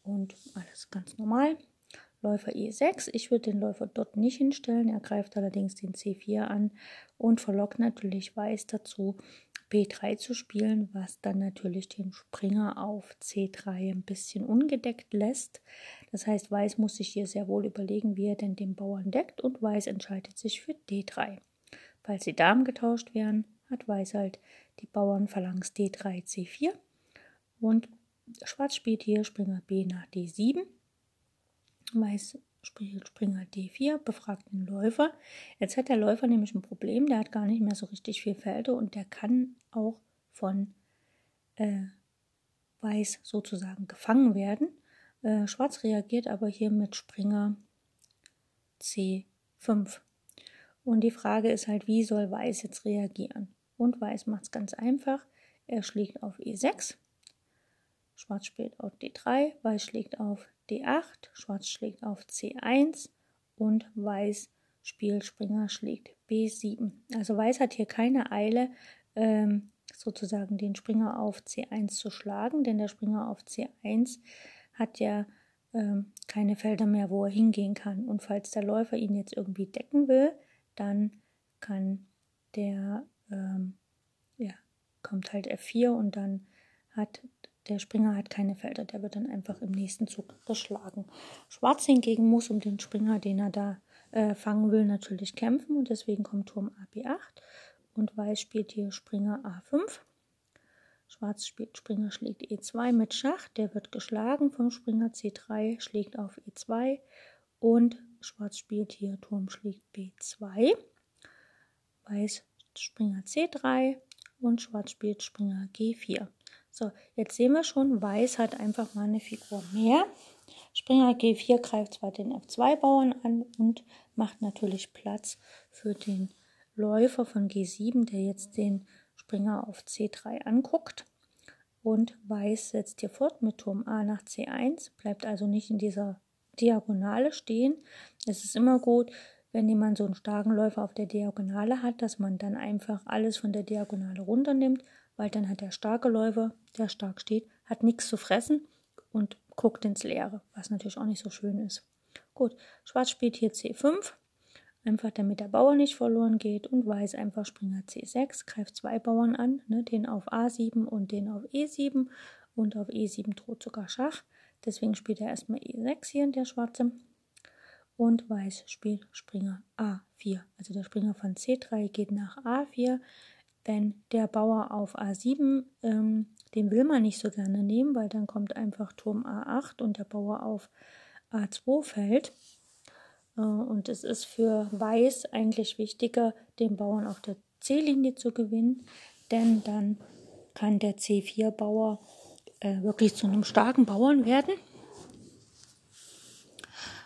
und alles ganz normal. Läufer E6. Ich würde den Läufer dort nicht hinstellen. Er greift allerdings den C4 an und verlockt natürlich Weiß dazu, B3 zu spielen, was dann natürlich den Springer auf C3 ein bisschen ungedeckt lässt. Das heißt, Weiß muss sich hier sehr wohl überlegen, wie er denn den Bauern deckt und Weiß entscheidet sich für D3. Falls die Damen getauscht werden, hat Weiß halt die Bauern Phalanx D3, C4 und Schwarz spielt hier Springer B nach D7. Weiß spielt Springer D4, befragt den Läufer. Jetzt hat der Läufer nämlich ein Problem, der hat gar nicht mehr so richtig viel Felder und der kann auch von äh, Weiß sozusagen gefangen werden, Äh, Schwarz reagiert aber hier mit Springer C5. Und die Frage ist halt, wie soll Weiß jetzt reagieren? Und Weiß macht es ganz einfach. Er schlägt auf E6, Schwarz spielt auf D3, Weiß schlägt auf D8, Schwarz schlägt auf C1 und Weiß spielt Springer schlägt B7. Also Weiß hat hier keine Eile, ähm, sozusagen den Springer auf C1 zu schlagen, denn der Springer auf C1 hat ja ähm, keine Felder mehr, wo er hingehen kann. Und falls der Läufer ihn jetzt irgendwie decken will, dann kann der, ähm, ja, kommt halt F4 und dann hat der Springer hat keine Felder, der wird dann einfach im nächsten Zug geschlagen. Schwarz hingegen muss um den Springer, den er da äh, fangen will, natürlich kämpfen und deswegen kommt Turm AB8 und Weiß spielt hier Springer A5. Schwarz spielt Springer schlägt E2 mit Schach, der wird geschlagen vom Springer C3, schlägt auf E2 und Schwarz spielt hier Turm schlägt B2. Weiß Springer C3 und Schwarz spielt Springer G4. So, jetzt sehen wir schon, Weiß hat einfach mal eine Figur mehr. Springer G4 greift zwar den F2-Bauern an und macht natürlich Platz für den Läufer von G7, der jetzt den Springer auf C3 anguckt. Und Weiß setzt hier fort mit Turm A nach C1, bleibt also nicht in dieser Diagonale stehen. Es ist immer gut, wenn jemand so einen starken Läufer auf der Diagonale hat, dass man dann einfach alles von der Diagonale runternimmt, weil dann hat der starke Läufer, der stark steht, hat nichts zu fressen und guckt ins Leere, was natürlich auch nicht so schön ist. Gut, Schwarz spielt hier C5, einfach damit der Bauer nicht verloren geht und Weiß einfach Springer C6, greift zwei Bauern an, ne, den auf A7 und den auf E7 und auf E7 droht sogar Schach. Deswegen spielt er erstmal E6 hier, der Schwarze. Und Weiß spielt Springer A4. Also der Springer von C3 geht nach A4, denn der Bauer auf A7, ähm, den will man nicht so gerne nehmen, weil dann kommt einfach Turm A8 und der Bauer auf A2 fällt. Äh, und es ist für Weiß eigentlich wichtiger, den Bauern auf der C-Linie zu gewinnen, denn dann kann der C4-Bauer äh, wirklich zu einem starken Bauern werden.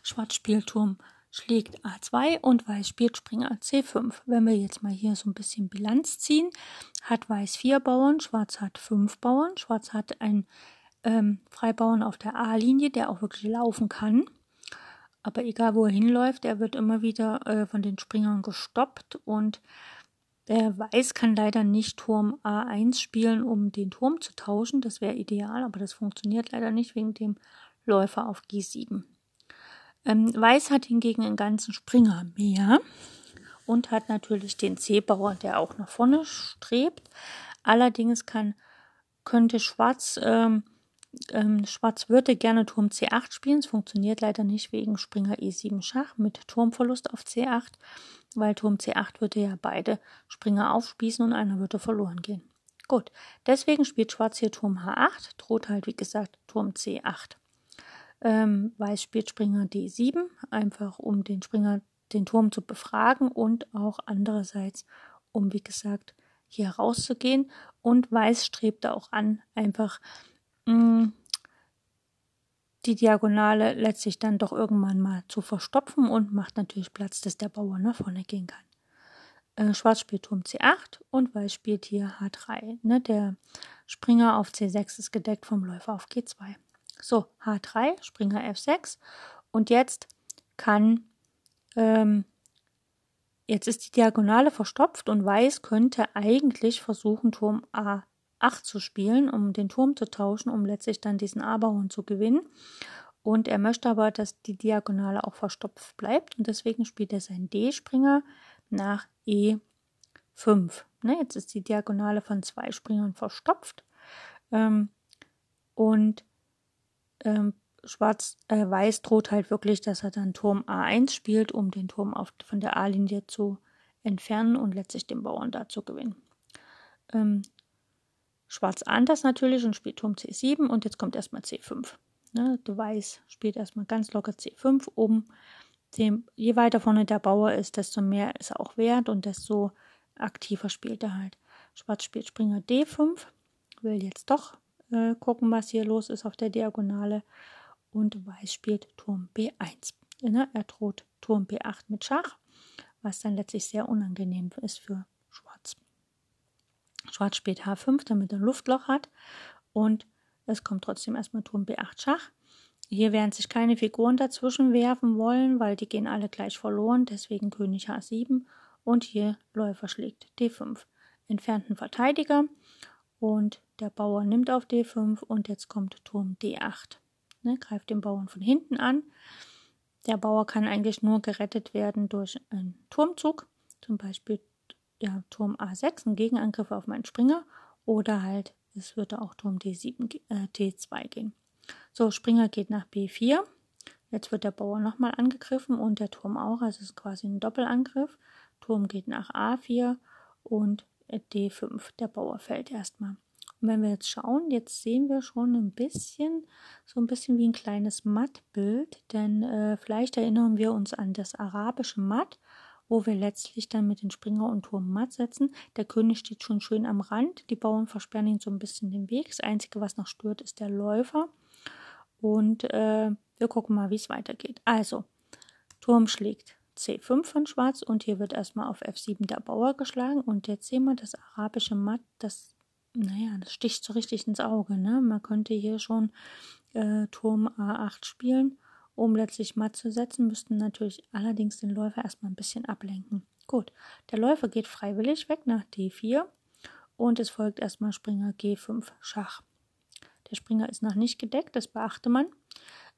Schwarz spielt Turm schlägt A2 und Weiß spielt Springer C5. Wenn wir jetzt mal hier so ein bisschen Bilanz ziehen, hat Weiß vier Bauern, Schwarz hat fünf Bauern. Schwarz hat einen ähm, Freibauern auf der A-Linie, der auch wirklich laufen kann. Aber egal wo er hinläuft, er wird immer wieder äh, von den Springern gestoppt und der Weiß kann leider nicht Turm A1 spielen, um den Turm zu tauschen. Das wäre ideal, aber das funktioniert leider nicht wegen dem Läufer auf G7. Ähm, Weiß hat hingegen einen ganzen Springer mehr und hat natürlich den C-Bauer, der auch nach vorne strebt. Allerdings kann, könnte Schwarz ähm, ähm, Schwarz würde gerne Turm C8 spielen. Es funktioniert leider nicht wegen Springer E7 Schach mit Turmverlust auf C8, weil Turm C8 würde ja beide Springer aufspießen und einer würde verloren gehen. Gut, deswegen spielt Schwarz hier Turm H8, droht halt wie gesagt Turm C8. Ähm, Weiß spielt Springer D7, einfach um den Springer, den Turm zu befragen und auch andererseits, um wie gesagt hier rauszugehen. Und Weiß strebt auch an, einfach Mm, die Diagonale letztlich dann doch irgendwann mal zu verstopfen und macht natürlich Platz, dass der Bauer nach vorne gehen kann. Äh, Schwarz spielt Turm C8 und Weiß spielt hier H3. Ne? Der Springer auf C6 ist gedeckt vom Läufer auf G2. So, H3, Springer F6 und jetzt kann, ähm, jetzt ist die Diagonale verstopft und Weiß könnte eigentlich versuchen, Turm A 8 zu spielen, um den Turm zu tauschen, um letztlich dann diesen A-Bauern zu gewinnen. Und er möchte aber, dass die Diagonale auch verstopft bleibt und deswegen spielt er seinen D-Springer nach E5. Ne, jetzt ist die Diagonale von zwei Springern verstopft ähm, und ähm, Schwarz-Weiß äh, droht halt wirklich, dass er dann Turm A1 spielt, um den Turm auf, von der A-Linie zu entfernen und letztlich den Bauern da zu gewinnen. Ähm, Schwarz anders natürlich und spielt Turm C7 und jetzt kommt erstmal C5. Ne, du Weiß spielt erstmal ganz locker C5, um je weiter vorne der Bauer ist, desto mehr ist er auch wert und desto aktiver spielt er halt. Schwarz spielt Springer D5, will jetzt doch äh, gucken, was hier los ist auf der Diagonale. und Weiß spielt Turm B1. Ne, er droht Turm B8 mit Schach, was dann letztlich sehr unangenehm ist für Schwarz. Schwarz spielt H5, damit er ein Luftloch hat und es kommt trotzdem erstmal Turm B8 Schach. Hier werden sich keine Figuren dazwischen werfen wollen, weil die gehen alle gleich verloren, deswegen König H7 und hier Läufer schlägt D5. Entfernten Verteidiger und der Bauer nimmt auf D5 und jetzt kommt Turm D8. Ne, greift den Bauern von hinten an. Der Bauer kann eigentlich nur gerettet werden durch einen Turmzug, zum Beispiel ja, Turm A6, ein Gegenangriff auf meinen Springer, oder halt, es würde auch Turm D7, äh, T2 gehen. So, Springer geht nach B4. Jetzt wird der Bauer nochmal angegriffen und der Turm auch, also es ist quasi ein Doppelangriff. Turm geht nach A4 und D5. Der Bauer fällt erstmal. Und wenn wir jetzt schauen, jetzt sehen wir schon ein bisschen, so ein bisschen wie ein kleines Mattbild, denn äh, vielleicht erinnern wir uns an das arabische Matt, wo wir letztlich dann mit den Springer und Turm matt setzen. Der König steht schon schön am Rand, die Bauern versperren ihn so ein bisschen den Weg. Das Einzige, was noch stört, ist der Läufer. Und äh, wir gucken mal, wie es weitergeht. Also, Turm schlägt C5 von Schwarz und hier wird erstmal auf F7 der Bauer geschlagen. Und jetzt sehen wir das arabische Matt, das naja, das sticht so richtig ins Auge. Ne? Man könnte hier schon äh, Turm A8 spielen, um letztlich matt zu setzen, müssten natürlich allerdings den Läufer erstmal ein bisschen ablenken. Gut, der Läufer geht freiwillig weg nach D4 und es folgt erstmal Springer G5 Schach. Der Springer ist noch nicht gedeckt, das beachte man.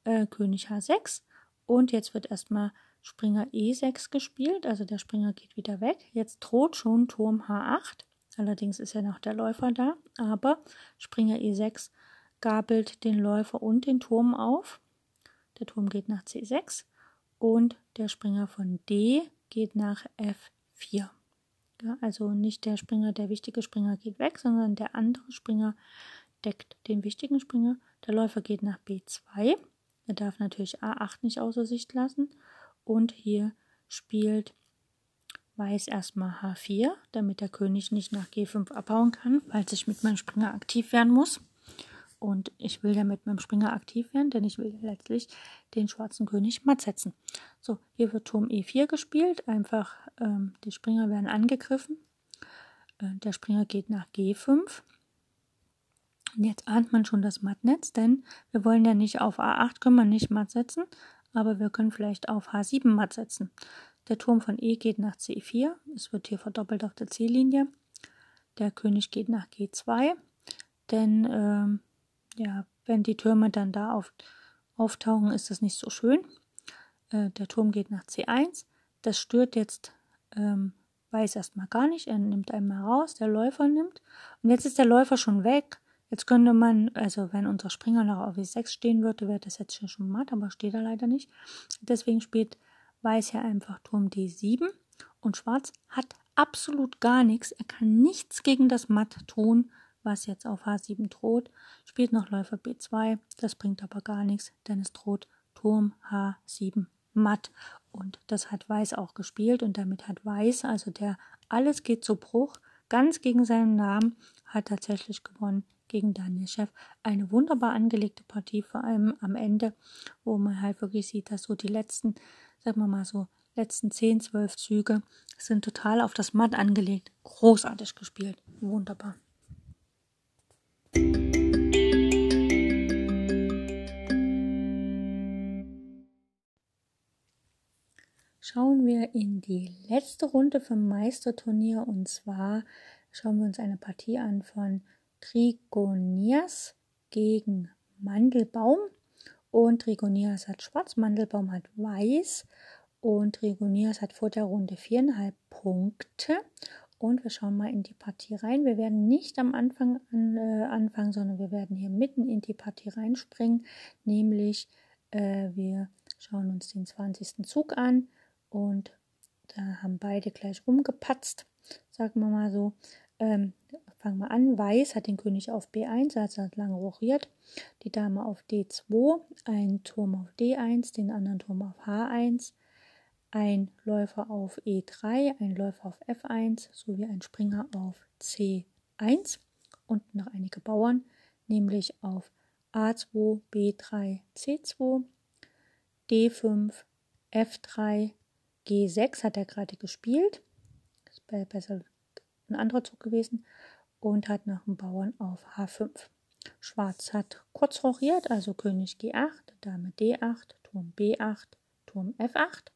Äh, König H6 und jetzt wird erstmal Springer E6 gespielt, also der Springer geht wieder weg. Jetzt droht schon Turm H8 Allerdings ist ja noch der Läufer da, aber Springer E6 gabelt den Läufer und den Turm auf. Der Turm geht nach C6 und der Springer von D geht nach F4. Ja, also nicht der Springer, der wichtige Springer geht weg, sondern der andere Springer deckt den wichtigen Springer. Der Läufer geht nach B2. Er darf natürlich A8 nicht außer Sicht lassen. Und hier spielt Weiß erstmal H4, damit der König nicht nach G5 abhauen kann, falls ich mit meinem Springer aktiv werden muss. Und ich will ja mit meinem Springer aktiv werden, denn ich will ja letztlich den schwarzen König matt setzen. So, hier wird Turm E4 gespielt. Einfach, ähm, die Springer werden angegriffen. Äh, der Springer geht nach G5. Und jetzt ahnt man schon das Mattnetz, denn wir wollen ja nicht auf A8 können wir nicht matt setzen, aber wir können vielleicht auf H7 matt setzen. Der Turm von E geht nach C4. Es wird hier verdoppelt auf der C-Linie. Der König geht nach G2. Denn ähm, ja, wenn die Türme dann da auf, auftauchen, ist das nicht so schön. Äh, der Turm geht nach C1. Das stört jetzt ähm, Weiß erstmal gar nicht. Er nimmt einmal raus, der Läufer nimmt. Und jetzt ist der Läufer schon weg. Jetzt könnte man, also wenn unser Springer noch auf E6 stehen würde, wäre das jetzt schon matt, aber steht er leider nicht. Deswegen spielt Weiß ja einfach Turm D7 und Schwarz hat absolut gar nichts. Er kann nichts gegen das Matt tun, was jetzt auf H7 droht. Spielt noch Läufer B2, das bringt aber gar nichts, denn es droht Turm H7 Matt. Und das hat Weiß auch gespielt und damit hat Weiß, also der alles geht zu Bruch, ganz gegen seinen Namen, hat tatsächlich gewonnen gegen Daniel Chef. Eine wunderbar angelegte Partie, vor allem am Ende, wo man halt wirklich sieht, dass so die letzten sagen wir mal so, letzten 10, 12 Züge sind total auf das Matt angelegt. Großartig gespielt. Wunderbar. Schauen wir in die letzte Runde vom Meisterturnier und zwar schauen wir uns eine Partie an von Trigonias gegen Mandelbaum. Und Trigonias hat schwarz, Mandelbaum hat weiß. Und Trigonias hat vor der Runde viereinhalb Punkte. Und wir schauen mal in die Partie rein. Wir werden nicht am Anfang an, äh, anfangen, sondern wir werden hier mitten in die Partie reinspringen. Nämlich äh, wir schauen uns den 20. Zug an und da haben beide gleich rumgepatzt, sagen wir mal so. Ähm, fangen wir an. Weiß hat den König auf B1, also hat lange rochiert. Die Dame auf D2, ein Turm auf D1, den anderen Turm auf H1, ein Läufer auf E3, ein Läufer auf F1 sowie ein Springer auf C1 und noch einige Bauern, nämlich auf A2, B3, C2, D5, F3, G6 hat er gerade gespielt. Das wäre besser ein anderer Zug gewesen. Und hat nach dem Bauern auf H5. Schwarz hat kurz rochiert, also König G8, Dame D8, Turm B8, Turm F8,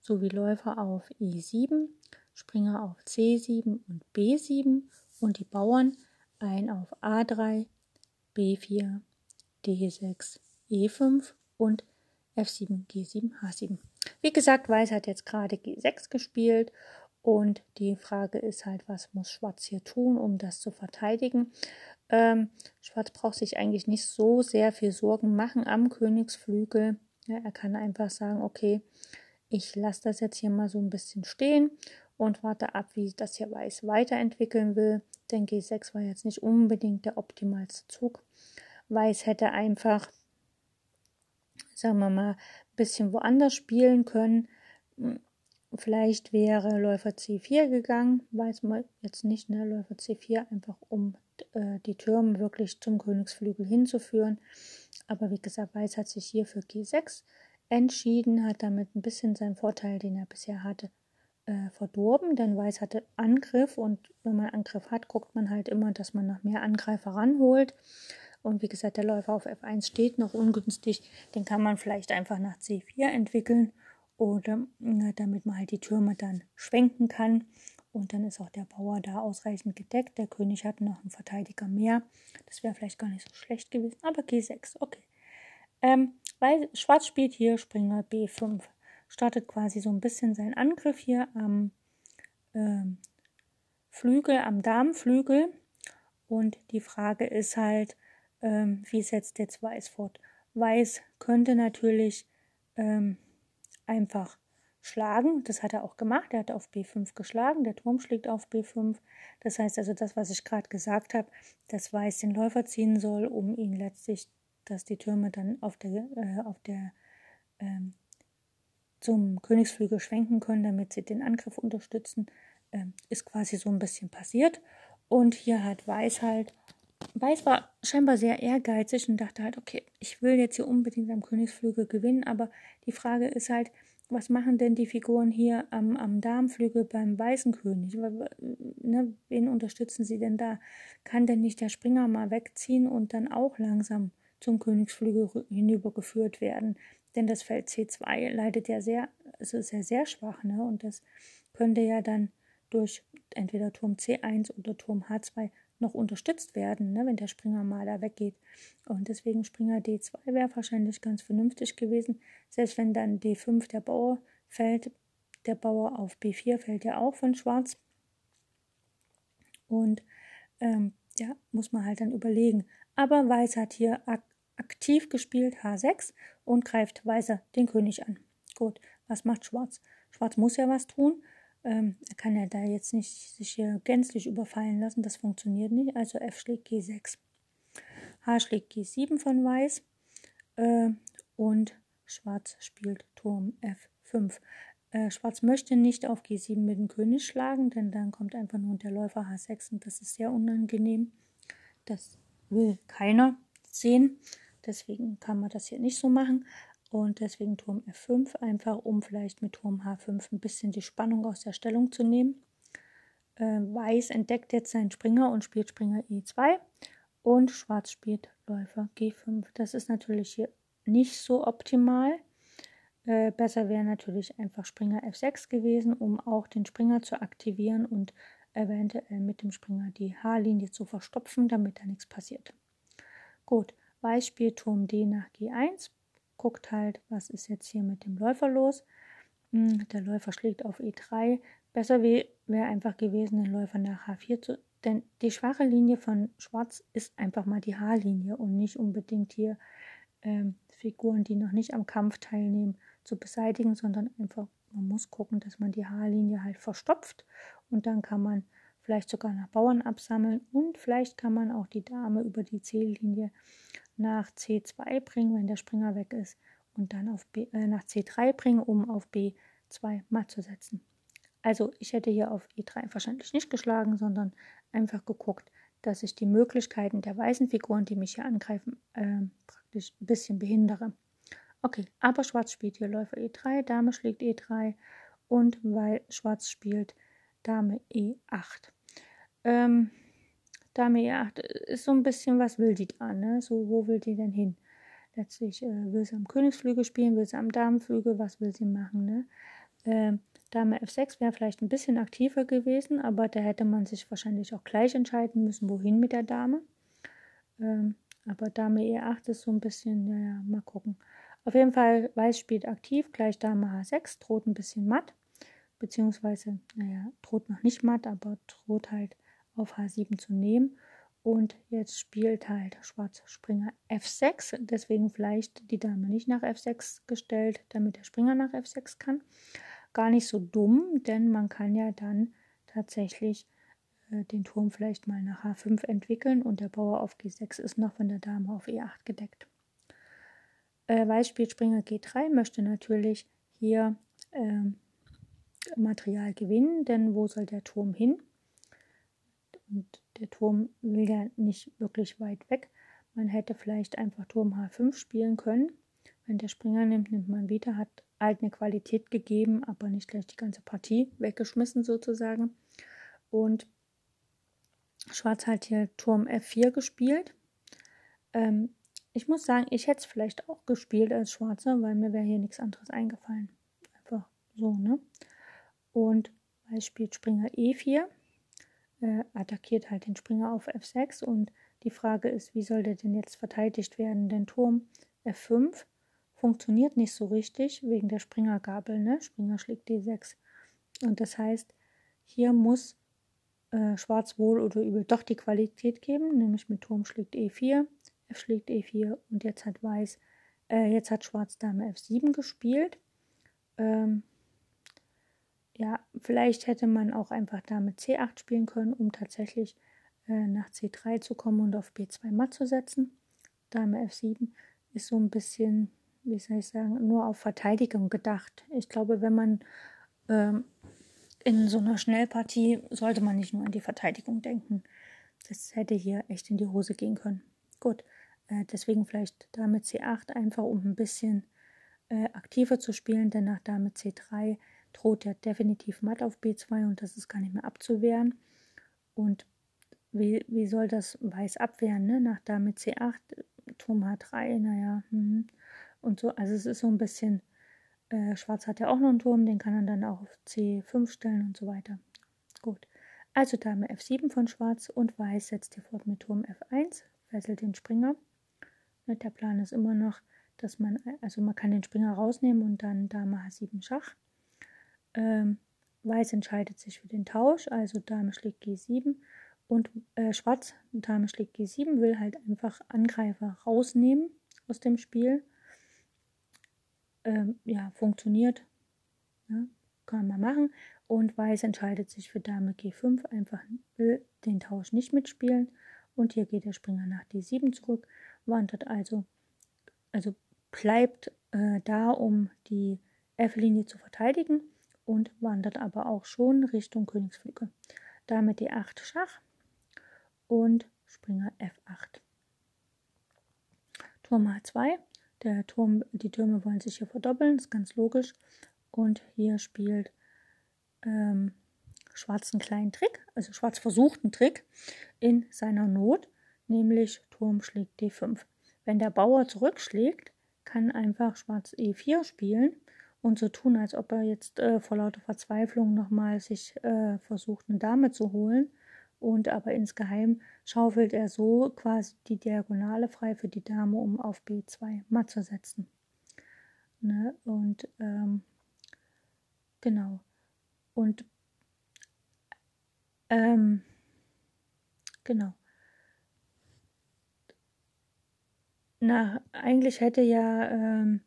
sowie Läufer auf E7, Springer auf C7 und B7 und die Bauern ein auf A3, B4, D6, E5 und F7, G7, H7. Wie gesagt, Weiß hat jetzt gerade G6 gespielt und die Frage ist halt, was muss Schwarz hier tun, um das zu verteidigen? Ähm, Schwarz braucht sich eigentlich nicht so sehr viel Sorgen machen am Königsflügel. Ja, er kann einfach sagen, okay, ich lasse das jetzt hier mal so ein bisschen stehen und warte ab, wie das hier Weiß weiterentwickeln will. Denn G6 war jetzt nicht unbedingt der optimalste Zug. Weiß hätte einfach, sagen wir mal, ein bisschen woanders spielen können. Vielleicht wäre Läufer C4 gegangen, weiß man jetzt nicht, ne? Läufer C4 einfach um äh, die Türme wirklich zum Königsflügel hinzuführen. Aber wie gesagt, Weiß hat sich hier für G6 entschieden, hat damit ein bisschen seinen Vorteil, den er bisher hatte, äh, verdorben, denn Weiß hatte Angriff und wenn man Angriff hat, guckt man halt immer, dass man noch mehr Angreifer ranholt. Und wie gesagt, der Läufer auf F1 steht noch ungünstig, den kann man vielleicht einfach nach C4 entwickeln oder na, damit man halt die Türme dann schwenken kann. Und dann ist auch der Bauer da ausreichend gedeckt. Der König hat noch einen Verteidiger mehr. Das wäre vielleicht gar nicht so schlecht gewesen. Aber G6, okay. Ähm, weil Schwarz spielt hier Springer B5 startet quasi so ein bisschen seinen Angriff hier am ähm, Flügel, am Darmflügel. Und die Frage ist halt, ähm, wie setzt jetzt Weiß fort? Weiß könnte natürlich ähm, einfach schlagen. Das hat er auch gemacht. Er hat auf B5 geschlagen. Der Turm schlägt auf B5. Das heißt also, das, was ich gerade gesagt habe, dass Weiß den Läufer ziehen soll, um ihn letztlich, dass die Türme dann auf der, äh, auf der ähm, zum Königsflügel schwenken können, damit sie den Angriff unterstützen, äh, ist quasi so ein bisschen passiert. Und hier hat Weiß halt, Weiß war scheinbar sehr ehrgeizig und dachte halt, okay, ich will jetzt hier unbedingt am Königsflügel gewinnen, aber die Frage ist halt, was machen denn die Figuren hier am, am Darmflügel beim Weißen König? Ne, wen unterstützen sie denn da? Kann denn nicht der Springer mal wegziehen und dann auch langsam zum Königsflügel hinübergeführt werden? denn das Feld C2 leidet ja sehr, also ist ja sehr schwach, ne? Und das könnte ja dann durch entweder Turm C1 oder Turm H2 noch unterstützt werden, ne, wenn der Springer mal da weggeht. Und deswegen Springer D2 wäre wahrscheinlich ganz vernünftig gewesen. Selbst wenn dann D5 der Bauer fällt, der Bauer auf B4 fällt ja auch von Schwarz. Und ähm, ja, muss man halt dann überlegen. Aber Weiß hat hier aktiv gespielt H6 und greift Weißer den König an. Gut, was macht Schwarz? Schwarz muss ja was tun. Ähm, er kann ja da jetzt nicht sich hier gänzlich überfallen lassen. Das funktioniert nicht. Also F schlägt G6. H schlägt G7 von Weiß. Äh, und Schwarz spielt Turm F5. Äh, Schwarz möchte nicht auf G7 mit dem König schlagen, denn dann kommt einfach nur der Läufer H6 und das ist sehr unangenehm. Das will keiner sehen. Deswegen kann man das hier nicht so machen. Und deswegen Turm F5, einfach um vielleicht mit Turm H5 ein bisschen die Spannung aus der Stellung zu nehmen. Äh, Weiß entdeckt jetzt seinen Springer und spielt Springer E2. Und Schwarz spielt Läufer G5. Das ist natürlich hier nicht so optimal. Äh, besser wäre natürlich einfach Springer F6 gewesen, um auch den Springer zu aktivieren und eventuell mit dem Springer die H-Linie zu verstopfen, damit da nichts passiert. Gut, Weiß spielt Turm D nach G1, guckt halt, was ist jetzt hier mit dem Läufer los. Hm, der Läufer schlägt auf E3. Besser wäre einfach gewesen, den Läufer nach H4 zu. Denn die schwache Linie von Schwarz ist einfach mal die H-Linie und nicht unbedingt hier ähm, Figuren, die noch nicht am Kampf teilnehmen, zu beseitigen, sondern einfach, man muss gucken, dass man die H-Linie halt verstopft und dann kann man vielleicht sogar nach Bauern absammeln und vielleicht kann man auch die Dame über die C-Linie nach C2 bringen, wenn der Springer weg ist, und dann auf B, äh, nach C3 bringen, um auf B2 matt zu setzen. Also ich hätte hier auf E3 wahrscheinlich nicht geschlagen, sondern einfach geguckt, dass ich die Möglichkeiten der weißen Figuren, die mich hier angreifen, äh, praktisch ein bisschen behindere. Okay, aber Schwarz spielt hier Läufer E3, Dame schlägt E3 und weil Schwarz spielt Dame E8. Ähm, Dame E8 ist so ein bisschen, was will die da, ne? So, wo will die denn hin? Letztlich äh, will sie am Königsflügel spielen, will sie am Damenflügel, was will sie machen, ne? Ähm, Dame F6 wäre vielleicht ein bisschen aktiver gewesen, aber da hätte man sich wahrscheinlich auch gleich entscheiden müssen, wohin mit der Dame. Ähm, aber Dame E8 ist so ein bisschen, naja, mal gucken. Auf jeden Fall, Weiß spielt aktiv, gleich Dame H6, droht ein bisschen matt, beziehungsweise, naja, droht noch nicht matt, aber droht halt auf H7 zu nehmen. Und jetzt spielt halt Schwarz Springer F6, deswegen vielleicht die Dame nicht nach F6 gestellt, damit der Springer nach F6 kann gar nicht so dumm, denn man kann ja dann tatsächlich äh, den Turm vielleicht mal nach H5 entwickeln und der Bauer auf G6 ist noch von der Dame auf E8 gedeckt. Äh, Weiß spielt Springer G3, möchte natürlich hier äh, Material gewinnen, denn wo soll der Turm hin? Und der Turm will ja nicht wirklich weit weg. Man hätte vielleicht einfach Turm H5 spielen können. Wenn der Springer nimmt, nimmt man wieder, hat halt eine Qualität gegeben, aber nicht gleich die ganze Partie weggeschmissen sozusagen. Und Schwarz hat hier Turm F4 gespielt. Ähm, ich muss sagen, ich hätte es vielleicht auch gespielt als Schwarzer, weil mir wäre hier nichts anderes eingefallen. Einfach so, ne? Und Weiß spielt Springer E4, äh, attackiert halt den Springer auf F6 und die Frage ist, wie soll der denn jetzt verteidigt werden? Denn Turm F5 funktioniert nicht so richtig wegen der Springergabel. Ne? Springer schlägt D6. Und das heißt, hier muss äh, Schwarz wohl oder übel doch die Qualität geben, nämlich mit Turm schlägt E4, F schlägt E4 und jetzt hat Weiß, äh, jetzt hat Schwarz Dame F7 gespielt. Ähm, ja, vielleicht hätte man auch einfach Dame C8 spielen können, um tatsächlich äh, nach C3 zu kommen und auf B2 matt zu setzen. Dame F7 ist so ein bisschen wie soll ich sagen, nur auf Verteidigung gedacht. Ich glaube, wenn man ähm, in so einer Schnellpartie sollte man nicht nur an die Verteidigung denken. Das hätte hier echt in die Hose gehen können. Gut, äh, deswegen vielleicht Dame C8 einfach, um ein bisschen äh, aktiver zu spielen, denn nach Dame C3 droht ja definitiv Matt auf B2 und das ist gar nicht mehr abzuwehren. Und wie, wie soll das Weiß abwehren, ne? Nach Dame C8, Turm H3, naja, hm und so. Also es ist so ein bisschen, äh, Schwarz hat ja auch noch einen Turm, den kann er dann auch auf C5 stellen und so weiter. Gut. Also Dame F7 von Schwarz und Weiß setzt hier fort mit Turm F1, fesselt den Springer. Ne, der Plan ist immer noch, dass man, also man kann den Springer rausnehmen und dann Dame H7 Schach. Ähm, Weiß entscheidet sich für den Tausch, also Dame schlägt G7 und äh, Schwarz, Dame schlägt G7, will halt einfach Angreifer rausnehmen aus dem Spiel ähm, ja, funktioniert. Ja, kann man machen. Und Weiß entscheidet sich für Dame G5, einfach will den Tausch nicht mitspielen. Und hier geht der Springer nach D7 zurück, wandert also, also bleibt äh, da, um die F-Linie zu verteidigen und wandert aber auch schon Richtung Königsflügel. Dame D8 Schach und Springer F8. Turm H2 der Turm, die Türme wollen sich hier verdoppeln, ist ganz logisch. Und hier spielt ähm, Schwarz einen kleinen Trick, also Schwarz versucht einen Trick in seiner Not, nämlich Turm schlägt D5. Wenn der Bauer zurückschlägt, kann einfach Schwarz E4 spielen und so tun, als ob er jetzt äh, vor lauter Verzweiflung nochmal sich äh, versucht, eine Dame zu holen und aber insgeheim schaufelt er so quasi die Diagonale frei für die Dame, um auf B2 matt zu setzen. Ne? Und ähm, genau. Und ähm, genau. Na, eigentlich hätte ja ähm,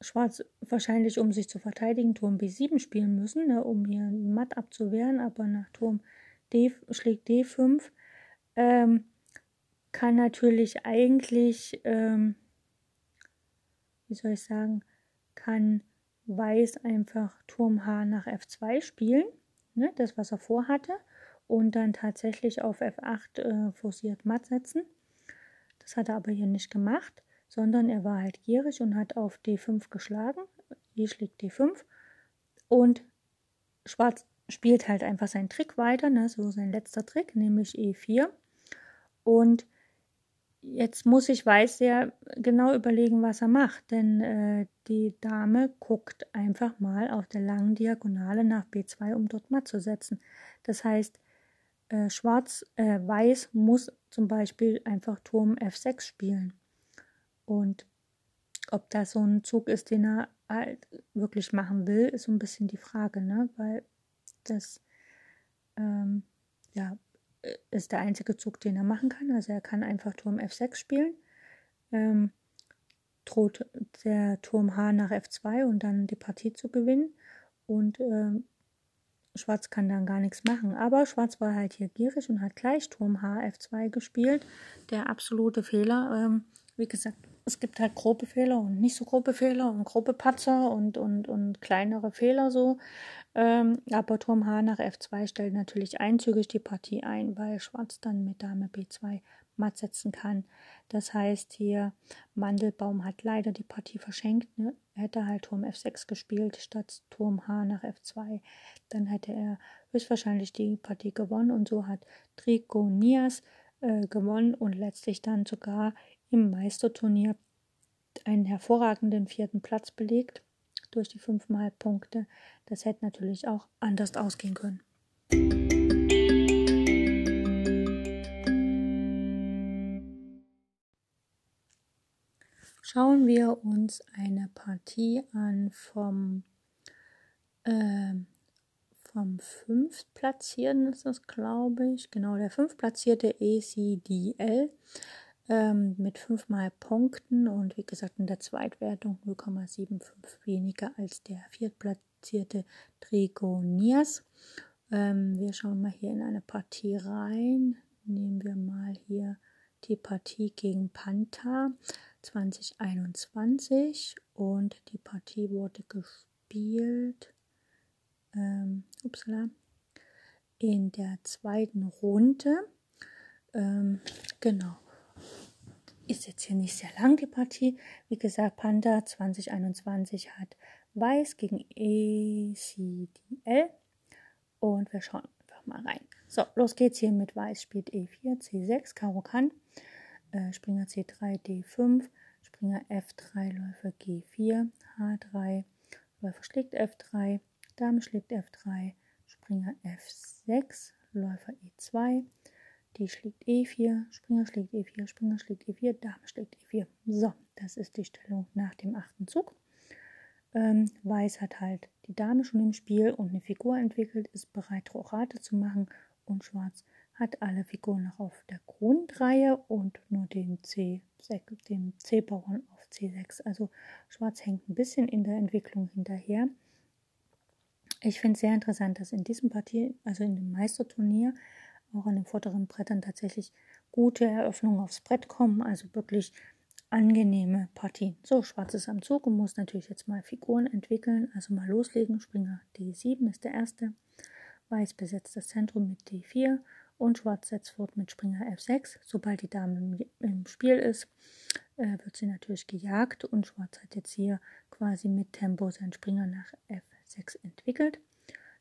Schwarz wahrscheinlich, um sich zu verteidigen, Turm B7 spielen müssen, ne, um hier matt abzuwehren, aber nach Turm D schlägt D5 ähm, kann natürlich eigentlich, ähm, wie soll ich sagen, kann Weiß einfach Turm H nach F2 spielen, ne, das was er vorhatte, und dann tatsächlich auf F8 äh, forciert matt setzen. Das hat er aber hier nicht gemacht, sondern er war halt gierig und hat auf D5 geschlagen. Hier schlägt D5 und Schwarz spielt halt einfach seinen Trick weiter, ne, so sein letzter Trick, nämlich E4. Und jetzt muss ich Weiß sehr genau überlegen, was er macht, denn äh, die Dame guckt einfach mal auf der langen Diagonale nach B2, um dort matt zu setzen. Das heißt, äh, Schwarz, äh, Weiß muss zum Beispiel einfach Turm F6 spielen. Und ob das so ein Zug ist, den er halt wirklich machen will, ist so ein bisschen die Frage, ne? Weil das ähm, ja, ist der einzige Zug, den er machen kann. Also er kann einfach Turm F6 spielen. Ähm, droht der Turm H nach F2 und dann die Partie zu gewinnen. Und ähm, Schwarz kann dann gar nichts machen. Aber Schwarz war halt hier gierig und hat gleich Turm H F2 gespielt. Der absolute Fehler. Ähm, wie gesagt, es gibt halt grobe Fehler und nicht so grobe Fehler und grobe Patzer und, und, und kleinere Fehler so. Ähm, aber Turm H nach F2 stellt natürlich einzügig die Partie ein, weil Schwarz dann mit Dame B2 matt setzen kann. Das heißt hier, Mandelbaum hat leider die Partie verschenkt. Ne? Er hätte halt Turm F6 gespielt statt Turm H nach F2. Dann hätte er höchstwahrscheinlich die Partie gewonnen und so hat Trigonias äh, gewonnen und letztlich dann sogar im Meisterturnier einen hervorragenden vierten Platz belegt durch die fünfmal Punkte. Das hätte natürlich auch anders ausgehen können. Schauen wir uns eine Partie an vom, äh, vom fünftplatzierten, ist das glaube ich, genau, der fünftplatzierte ACDL ähm, mit fünfmal Punkten und wie gesagt in der Zweitwertung 0,75 weniger als der viertplatzierte Trigonias. Ähm, wir schauen mal hier in eine Partie rein. Nehmen wir mal hier die Partie gegen Panther 2021 und die Partie wurde gespielt ähm, upsala, in der zweiten Runde. Ähm, genau. Ist jetzt hier nicht sehr lang die Partie. Wie gesagt, Panda 2021 hat Weiß gegen ECDL. Und wir schauen einfach mal rein. So, los geht's hier mit Weiß spielt E4, C6, Karo kann. Äh, Springer C3, D5, Springer F3, Läufer G4, H3, Läufer schlägt F3, Dame schlägt F3, Springer F6, Läufer E2, die schlägt E4, Springer schlägt E4, Springer schlägt E4, Dame schlägt E4. So, das ist die Stellung nach dem achten Zug. Ähm, Weiß hat halt die Dame schon im Spiel und eine Figur entwickelt, ist bereit, Rochade zu machen. Und Schwarz hat alle Figuren noch auf der Grundreihe und nur den C, den C-Bauern auf C6. Also Schwarz hängt ein bisschen in der Entwicklung hinterher. Ich finde es sehr interessant, dass in diesem Partie, also in dem Meisterturnier, auch an den vorderen Brettern tatsächlich gute Eröffnungen aufs Brett kommen, also wirklich angenehme Partien. So, Schwarz ist am Zug und muss natürlich jetzt mal Figuren entwickeln, also mal loslegen. Springer D7 ist der erste. Weiß besetzt das Zentrum mit D4 und Schwarz setzt fort mit Springer F6. Sobald die Dame im Spiel ist, äh, wird sie natürlich gejagt und Schwarz hat jetzt hier quasi mit Tempo seinen Springer nach F6 entwickelt.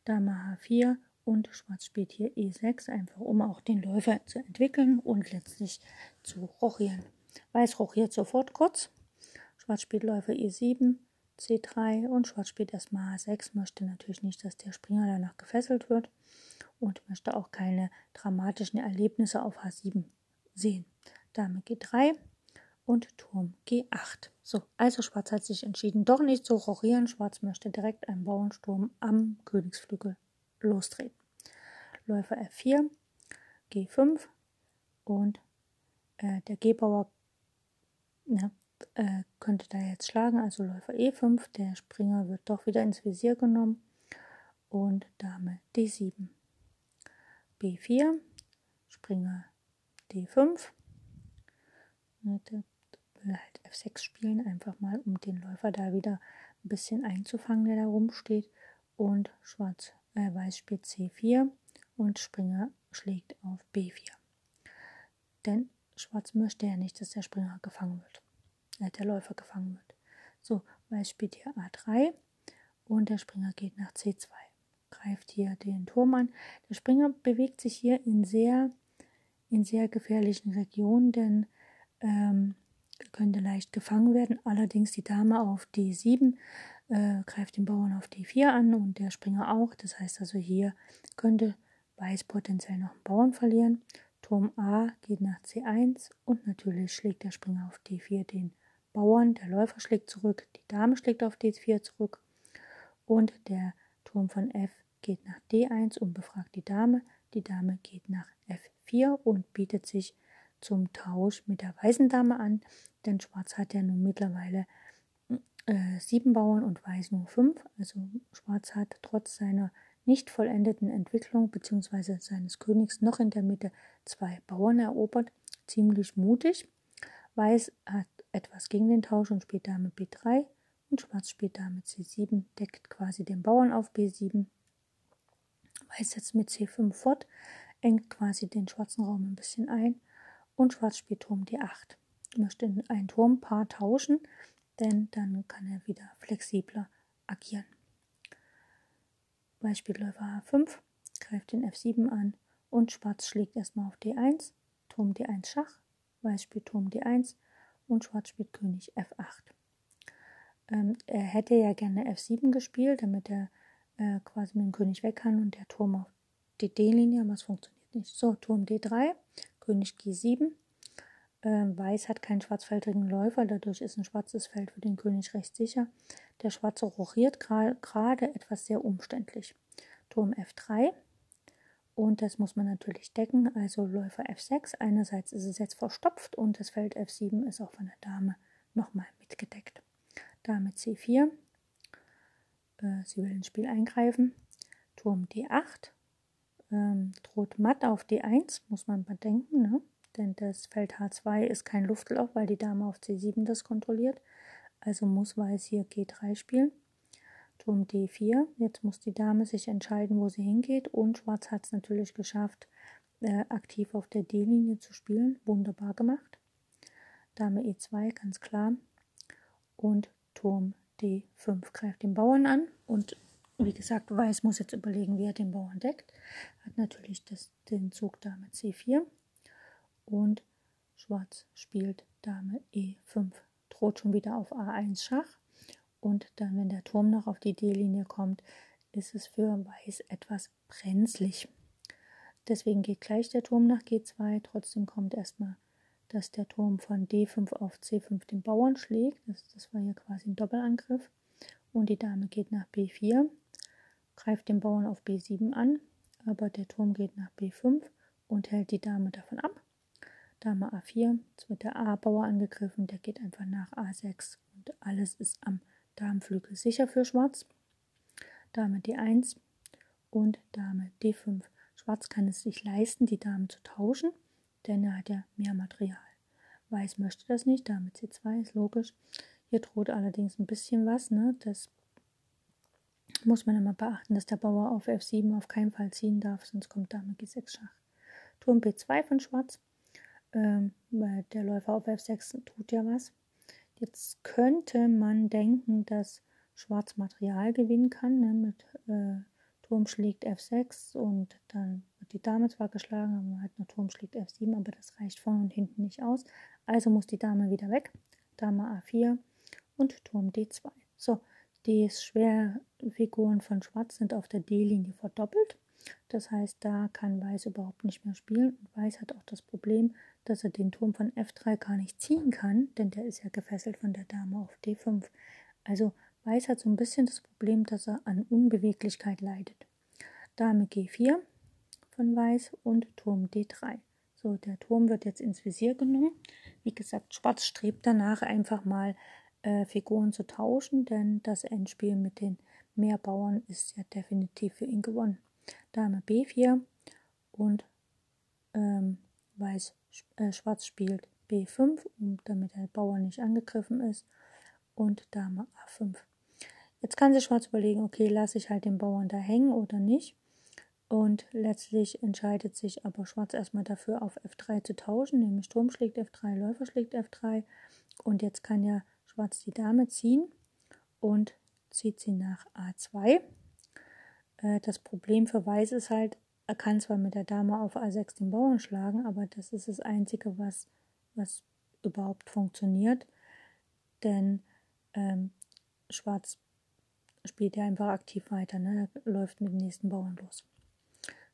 Dame H4 und Schwarz spielt hier E6, einfach um auch den Läufer zu entwickeln und letztlich zu rochieren. Weiß rochiert sofort kurz. Schwarz spielt Läufer E7, C3 und Schwarz spielt erstmal H6, möchte natürlich nicht, dass der Springer danach gefesselt wird und möchte auch keine dramatischen Erlebnisse auf H7 sehen. Dame G3 und Turm G8. So, also Schwarz hat sich entschieden, doch nicht zu rochieren. Schwarz möchte direkt einen Bauernsturm am Königsflügel lostreten. Läufer F4, G5 und äh, der G-Bauer ja, äh, könnte da jetzt schlagen, also Läufer E5, der Springer wird doch wieder ins Visier genommen und Dame D7. B4, Springer D5. Der will halt F6 spielen, einfach mal, um den Läufer da wieder ein bisschen einzufangen, der da rumsteht. Und Schwarz, äh, Weiß spielt C4 und Springer schlägt auf B4. Denn Schwarz möchte ja nicht, dass der Springer gefangen wird, äh, der Läufer gefangen wird. So, Weiß spielt hier A3 und der Springer geht nach C2. Greift hier den Turm an. Der Springer bewegt sich hier in sehr, in sehr gefährlichen Regionen, denn ähm, könnte leicht gefangen werden. Allerdings die Dame auf D7 äh, greift den Bauern auf D4 an und der Springer auch. Das heißt also hier könnte Weiß potenziell noch einen Bauern verlieren. Turm A geht nach C1 und natürlich schlägt der Springer auf D4 den Bauern. Der Läufer schlägt zurück, die Dame schlägt auf D4 zurück und der Turm von F geht nach D1 und befragt die Dame. Die Dame geht nach F4 und bietet sich zum Tausch mit der weißen Dame an, denn Schwarz hat ja nun mittlerweile äh, sieben Bauern und Weiß nur fünf. Also Schwarz hat trotz seiner nicht vollendeten Entwicklung bzw. seines Königs noch in der Mitte zwei Bauern erobert. Ziemlich mutig. Weiß hat etwas gegen den Tausch und spielt Dame B3 und Schwarz spielt Dame C7, deckt quasi den Bauern auf B7. Weiß setzt mit C5 fort, engt quasi den schwarzen Raum ein bisschen ein und Schwarz spielt Turm D8. Möchte ein Turmpaar tauschen, denn dann kann er wieder flexibler agieren. Beispiel Läufer A5 greift den F7 an und Schwarz schlägt erstmal auf D1, Turm D1 Schach, Weiß spielt Turm D1 und Schwarz spielt König F8. Ähm, er hätte ja gerne F7 gespielt, damit er äh, quasi mit dem König weg kann und der Turm auf die D-Linie, aber es funktioniert nicht. So, Turm D3, König G7. Ähm, Weiß hat keinen schwarzfeldrigen Läufer, dadurch ist ein schwarzes Feld für den König recht sicher. Der Schwarze rochiert gerade etwas sehr umständlich. Turm F3 und das muss man natürlich decken, also Läufer F6. Einerseits ist es jetzt verstopft und das Feld F7 ist auch von der Dame nochmal mitgedeckt. Dame C4, äh, sie will ins Spiel eingreifen. Turm D8, ähm, droht matt auf D1, muss man bedenken. Ne? Denn das Feld H2 ist kein Luftloch, weil die Dame auf C7 das kontrolliert. Also muss Weiß hier G3 spielen. Turm D4. Jetzt muss die Dame sich entscheiden, wo sie hingeht. Und Schwarz hat es natürlich geschafft, äh, aktiv auf der D-Linie zu spielen. Wunderbar gemacht. Dame E2, ganz klar. Und Turm D5 greift den Bauern an. Und wie gesagt, Weiß muss jetzt überlegen, wie er den Bauern deckt. Hat natürlich das, den Zug Dame C4 und Schwarz spielt Dame E5, droht schon wieder auf A1 Schach. Und dann, wenn der Turm noch auf die D-Linie kommt, ist es für Weiß etwas brenzlig. Deswegen geht gleich der Turm nach G2, trotzdem kommt erstmal, dass der Turm von D5 auf C5 den Bauern schlägt, das, das war hier quasi ein Doppelangriff. Und die Dame geht nach B4, greift den Bauern auf B7 an, aber der Turm geht nach B5 und hält die Dame davon ab. Dame A4, jetzt wird der A-Bauer angegriffen, der geht einfach nach A6 und alles ist am Damenflügel sicher für Schwarz. Dame D1 und Dame D5. Schwarz kann es sich leisten, die Damen zu tauschen, denn er hat ja mehr Material. Weiß möchte das nicht, Dame C2 ist logisch. Hier droht allerdings ein bisschen was, ne? Das muss man immer beachten, dass der Bauer auf F7 auf keinen Fall ziehen darf, sonst kommt Dame G6 Schach. Turm B2 von Schwarz ähm, weil der Läufer auf F6 tut ja was. Jetzt könnte man denken, dass Schwarz Material gewinnen kann, ne, mit äh, Turm schlägt F6 und dann wird die Dame zwar geschlagen, aber man hat noch Turm schlägt F7, aber das reicht vorne und hinten nicht aus. Also muss die Dame wieder weg. Dame A4 und Turm D2. So, die Schwerfiguren von Schwarz sind auf der D-Linie verdoppelt. Das heißt, da kann Weiß überhaupt nicht mehr spielen. Und Weiß hat auch das Problem, dass er den Turm von F3 gar nicht ziehen kann, denn der ist ja gefesselt von der Dame auf D5. Also Weiß hat so ein bisschen das Problem, dass er an Unbeweglichkeit leidet. Dame G4 von Weiß und Turm D3. So, der Turm wird jetzt ins Visier genommen. Wie gesagt, Schwarz strebt danach einfach mal äh, Figuren zu tauschen, denn das Endspiel mit den Mehrbauern ist ja definitiv für ihn gewonnen. Dame B4 und ähm, Weiß äh, Schwarz spielt B5, damit der Bauer nicht angegriffen ist, und Dame A5. Jetzt kann sich Schwarz überlegen, okay, lasse ich halt den Bauern da hängen oder nicht. Und letztlich entscheidet sich aber Schwarz erstmal dafür, auf F3 zu tauschen, nämlich Turm schlägt F3, Läufer schlägt F3. Und jetzt kann ja Schwarz die Dame ziehen und zieht sie nach A2. Äh, das Problem für Weiß ist halt, er kann zwar mit der Dame auf A6 den Bauern schlagen, aber das ist das Einzige, was, was überhaupt funktioniert. Denn ähm, Schwarz spielt ja einfach aktiv weiter, ne? Läuft mit dem nächsten Bauern los.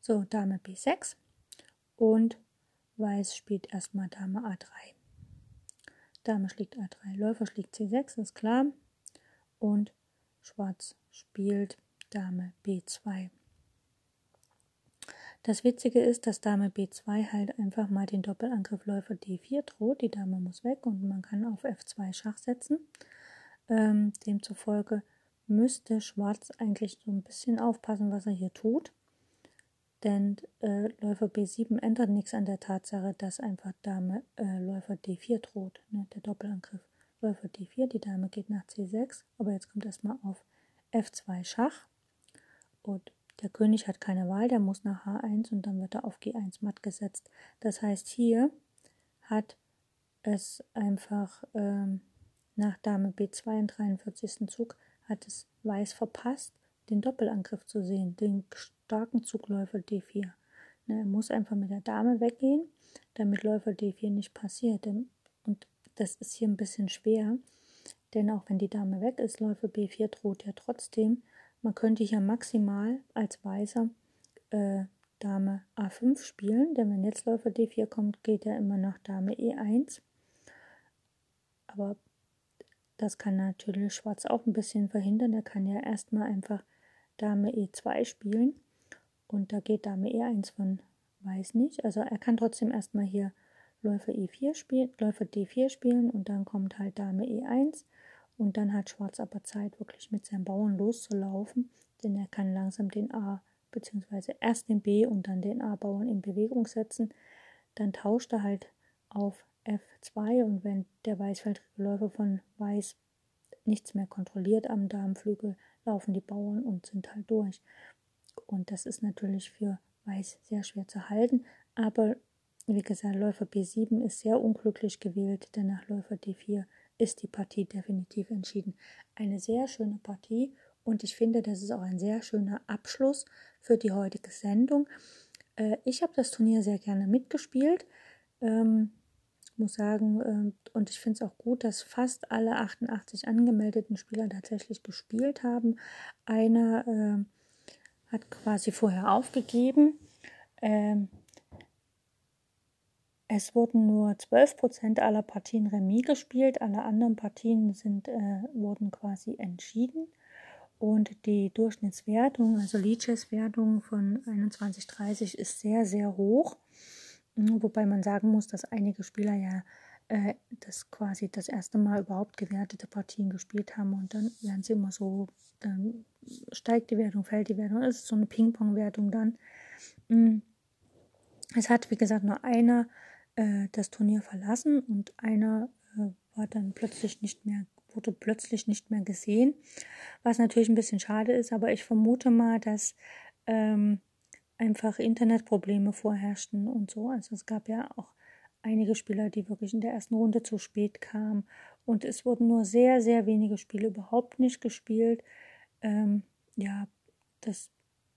So, Dame B6 und Weiß spielt erstmal Dame A3. Dame schlägt A3, Läufer schlägt C6, ist klar. Und Schwarz spielt Dame B2. Das Witzige ist, dass Dame B2 halt einfach mal den Doppelangriff Läufer D4 droht. Die Dame muss weg und man kann auf F2 Schach setzen. Ähm, demzufolge müsste Schwarz eigentlich so ein bisschen aufpassen, was er hier tut. Denn äh, Läufer B7 ändert nichts an der Tatsache, dass einfach Dame äh, Läufer D4 droht, ne, der Doppelangriff. Läufer D4, die Dame geht nach C6, aber jetzt kommt erstmal auf F2 Schach. Und der König hat keine Wahl, der muss nach H1 und dann wird er auf G1 matt gesetzt. Das heißt, hier hat es einfach ähm, nach Dame B2 im 43. Zug hat es Weiß verpasst, den Doppelangriff zu sehen, den starken Zug Läufer D4. Ne, er muss einfach mit der Dame weggehen, damit Läufer D4 nicht passiert. Und das ist hier ein bisschen schwer, denn auch wenn die Dame weg ist, Läufer B4 droht ja trotzdem. Man könnte hier maximal als Weißer äh, Dame A5 spielen, denn wenn jetzt Läufer D4 kommt, geht er immer nach Dame E1. Aber das kann natürlich Schwarz auch ein bisschen verhindern. Er kann ja erstmal einfach Dame E2 spielen und da geht Dame E1 von Weiß nicht. Also er kann trotzdem erstmal hier Läufer E4 spielen, Läufer D4 spielen und dann kommt halt Dame E1 und dann hat Schwarz aber Zeit, wirklich mit seinen Bauern loszulaufen, denn er kann langsam den A bzw. erst den B und dann den A-Bauern in Bewegung setzen. Dann tauscht er halt auf F2 und wenn der weißfeldrige Läufer von Weiß nichts mehr kontrolliert am Darmflügel, laufen die Bauern und sind halt durch. Und das ist natürlich für Weiß sehr schwer zu halten. Aber wie gesagt, Läufer B7 ist sehr unglücklich gewählt, denn nach Läufer D4 ist die Partie definitiv entschieden. Eine sehr schöne Partie und ich finde, das ist auch ein sehr schöner Abschluss für die heutige Sendung. Äh, ich habe das Turnier sehr gerne mitgespielt. Ähm, muss sagen, äh, und ich finde es auch gut, dass fast alle 88 angemeldeten Spieler tatsächlich gespielt haben. Einer äh, hat quasi vorher aufgegeben. Ähm, es wurden nur 12 Prozent aller Partien Remis gespielt, alle anderen Partien sind, äh, wurden quasi entschieden. Und die Durchschnittswertung, also Leadchess-Wertung von 21,30 ist sehr, sehr hoch. Wobei man sagen muss, dass einige Spieler ja äh, das quasi das erste Mal überhaupt gewertete Partien gespielt haben und dann werden sie immer so, dann steigt die Wertung, fällt die Wertung, ist so eine Ping-Pong-Wertung dann. Mm. Es hat, wie gesagt, nur einer äh, das Turnier verlassen und einer äh, war dann plötzlich nicht mehr, wurde plötzlich nicht mehr gesehen, was natürlich ein bisschen schade ist, aber ich vermute mal, dass ähm, einfach Internetprobleme vorherrschten und so. Also es gab ja auch einige Spieler, die wirklich in der ersten Runde zu spät kamen. Und es wurden nur sehr, sehr wenige Spiele überhaupt nicht gespielt. Ähm, ja, das,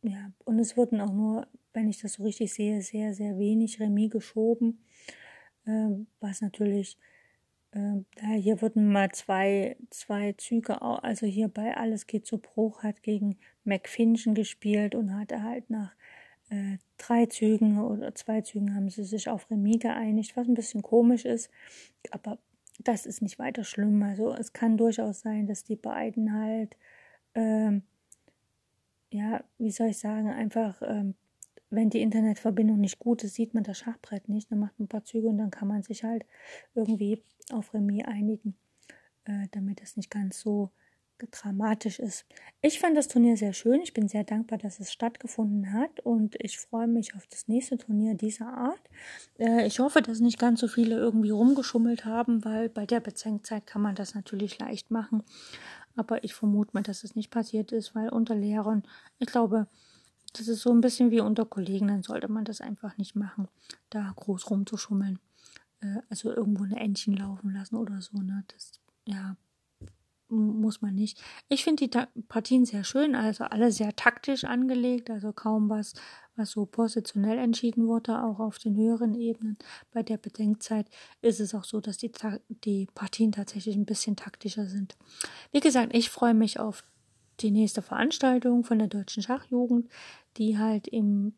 ja, und es wurden auch nur, wenn ich das so richtig sehe, sehr, sehr wenig Remis geschoben. Ähm, was natürlich, äh, hier wurden mal zwei, zwei Züge, also hier bei Alles geht zu Bruch, hat gegen McFinchen gespielt und hat halt nach äh, drei Zügen oder zwei Zügen haben sie sich auf Remis geeinigt, was ein bisschen komisch ist, aber das ist nicht weiter schlimm. Also es kann durchaus sein, dass die beiden halt, ähm, ja, wie soll ich sagen, einfach, ähm, wenn die Internetverbindung nicht gut ist, sieht man das Schachbrett nicht, dann macht man ein paar Züge und dann kann man sich halt irgendwie auf Remis einigen, äh, damit es nicht ganz so dramatisch ist. Ich fand das Turnier sehr schön. Ich bin sehr dankbar, dass es stattgefunden hat und ich freue mich auf das nächste Turnier dieser Art. Äh, ich hoffe, dass nicht ganz so viele irgendwie rumgeschummelt haben, weil bei der Bezenkzeit kann man das natürlich leicht machen. Aber ich vermute mal, dass es nicht passiert ist, weil unter Lehrern, ich glaube, das ist so ein bisschen wie unter Kollegen, dann sollte man das einfach nicht machen, da groß rumzuschummeln. Äh, also irgendwo eine Entchen laufen lassen oder so, ne? Das, ja, muss man nicht. Ich finde die Partien sehr schön, also alle sehr taktisch angelegt, also kaum was, was so positionell entschieden wurde, auch auf den höheren Ebenen. Bei der Bedenkzeit ist es auch so, dass die, die Partien tatsächlich ein bisschen taktischer sind. Wie gesagt, ich freue mich auf die nächste Veranstaltung von der Deutschen Schachjugend, die halt im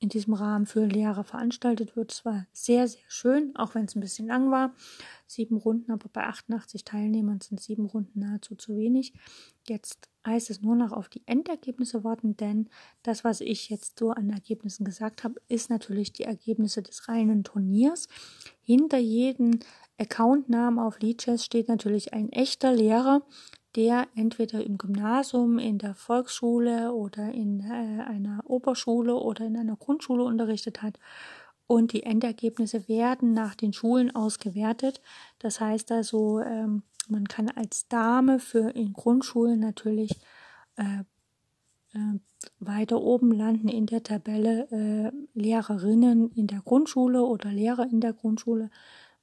in diesem Rahmen für Lehrer veranstaltet wird. Es war sehr, sehr schön, auch wenn es ein bisschen lang war. Sieben Runden, aber bei 88 Teilnehmern sind sieben Runden nahezu zu wenig. Jetzt heißt es nur noch auf die Endergebnisse warten, denn das, was ich jetzt so an Ergebnissen gesagt habe, ist natürlich die Ergebnisse des reinen Turniers. Hinter jedem Accountnamen auf Leadchess steht natürlich ein echter Lehrer, der entweder im Gymnasium, in der Volksschule oder in äh, einer Oberschule oder in einer Grundschule unterrichtet hat. Und die Endergebnisse werden nach den Schulen ausgewertet. Das heißt also, ähm, man kann als Dame für in Grundschulen natürlich äh, äh, weiter oben landen in der Tabelle äh, Lehrerinnen in der Grundschule oder Lehrer in der Grundschule.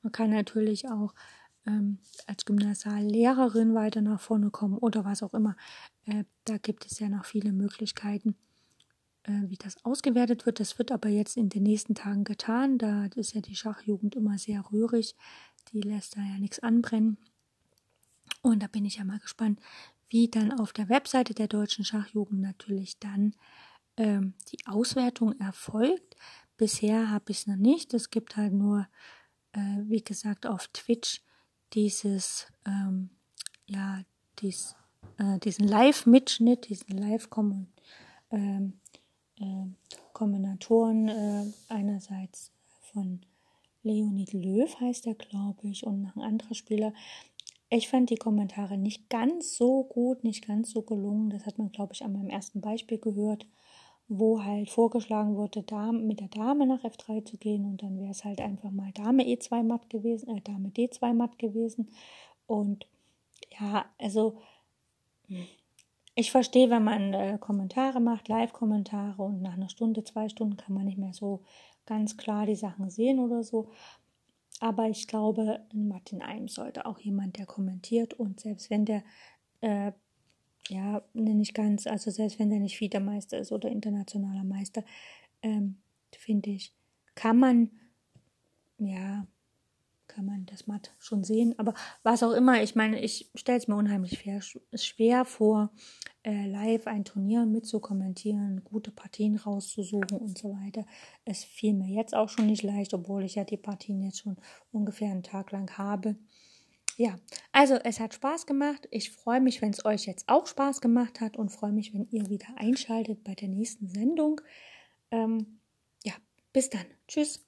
Man kann natürlich auch ähm, als Gymnasiallehrerin weiter nach vorne kommen oder was auch immer. Äh, da gibt es ja noch viele Möglichkeiten, äh, wie das ausgewertet wird. Das wird aber jetzt in den nächsten Tagen getan. Da ist ja die Schachjugend immer sehr rührig. Die lässt da ja nichts anbrennen. Und da bin ich ja mal gespannt, wie dann auf der Webseite der deutschen Schachjugend natürlich dann ähm, die Auswertung erfolgt. Bisher habe ich es noch nicht. Es gibt halt nur, äh, wie gesagt, auf Twitch dieses, ähm, ja, dies, äh, diesen Live-Mitschnitt, diesen Live-Kombinatoren, ähm, äh, äh, einerseits von Leonid Löw heißt er, glaube ich, und noch ein anderer Spieler. Ich fand die Kommentare nicht ganz so gut, nicht ganz so gelungen. Das hat man, glaube ich, an meinem ersten Beispiel gehört, wo halt vorgeschlagen wurde, mit der Dame nach F3 zu gehen und dann wäre es halt einfach mal Dame E2 matt gewesen, äh, Dame D2 matt gewesen. Und ja, also ich verstehe, wenn man äh, Kommentare macht, Live-Kommentare und nach einer Stunde, zwei Stunden kann man nicht mehr so ganz klar die Sachen sehen oder so. Aber ich glaube, Martin Eim sollte auch jemand, der kommentiert und selbst wenn der äh, ja, nicht ganz, also selbst wenn der nicht Fiedermeister ist oder internationaler Meister, ähm, finde ich, kann man, ja, kann man das matt schon sehen. Aber was auch immer, ich meine, ich stelle es mir unheimlich schwer, schwer vor, äh, live ein Turnier mitzukommentieren, gute Partien rauszusuchen und so weiter. Es fiel mir jetzt auch schon nicht leicht, obwohl ich ja die Partien jetzt schon ungefähr einen Tag lang habe ja, also es hat Spaß gemacht. Ich freue mich, wenn es euch jetzt auch Spaß gemacht hat und freue mich, wenn ihr wieder einschaltet bei der nächsten Sendung. Ähm, ja, bis dann. Tschüss.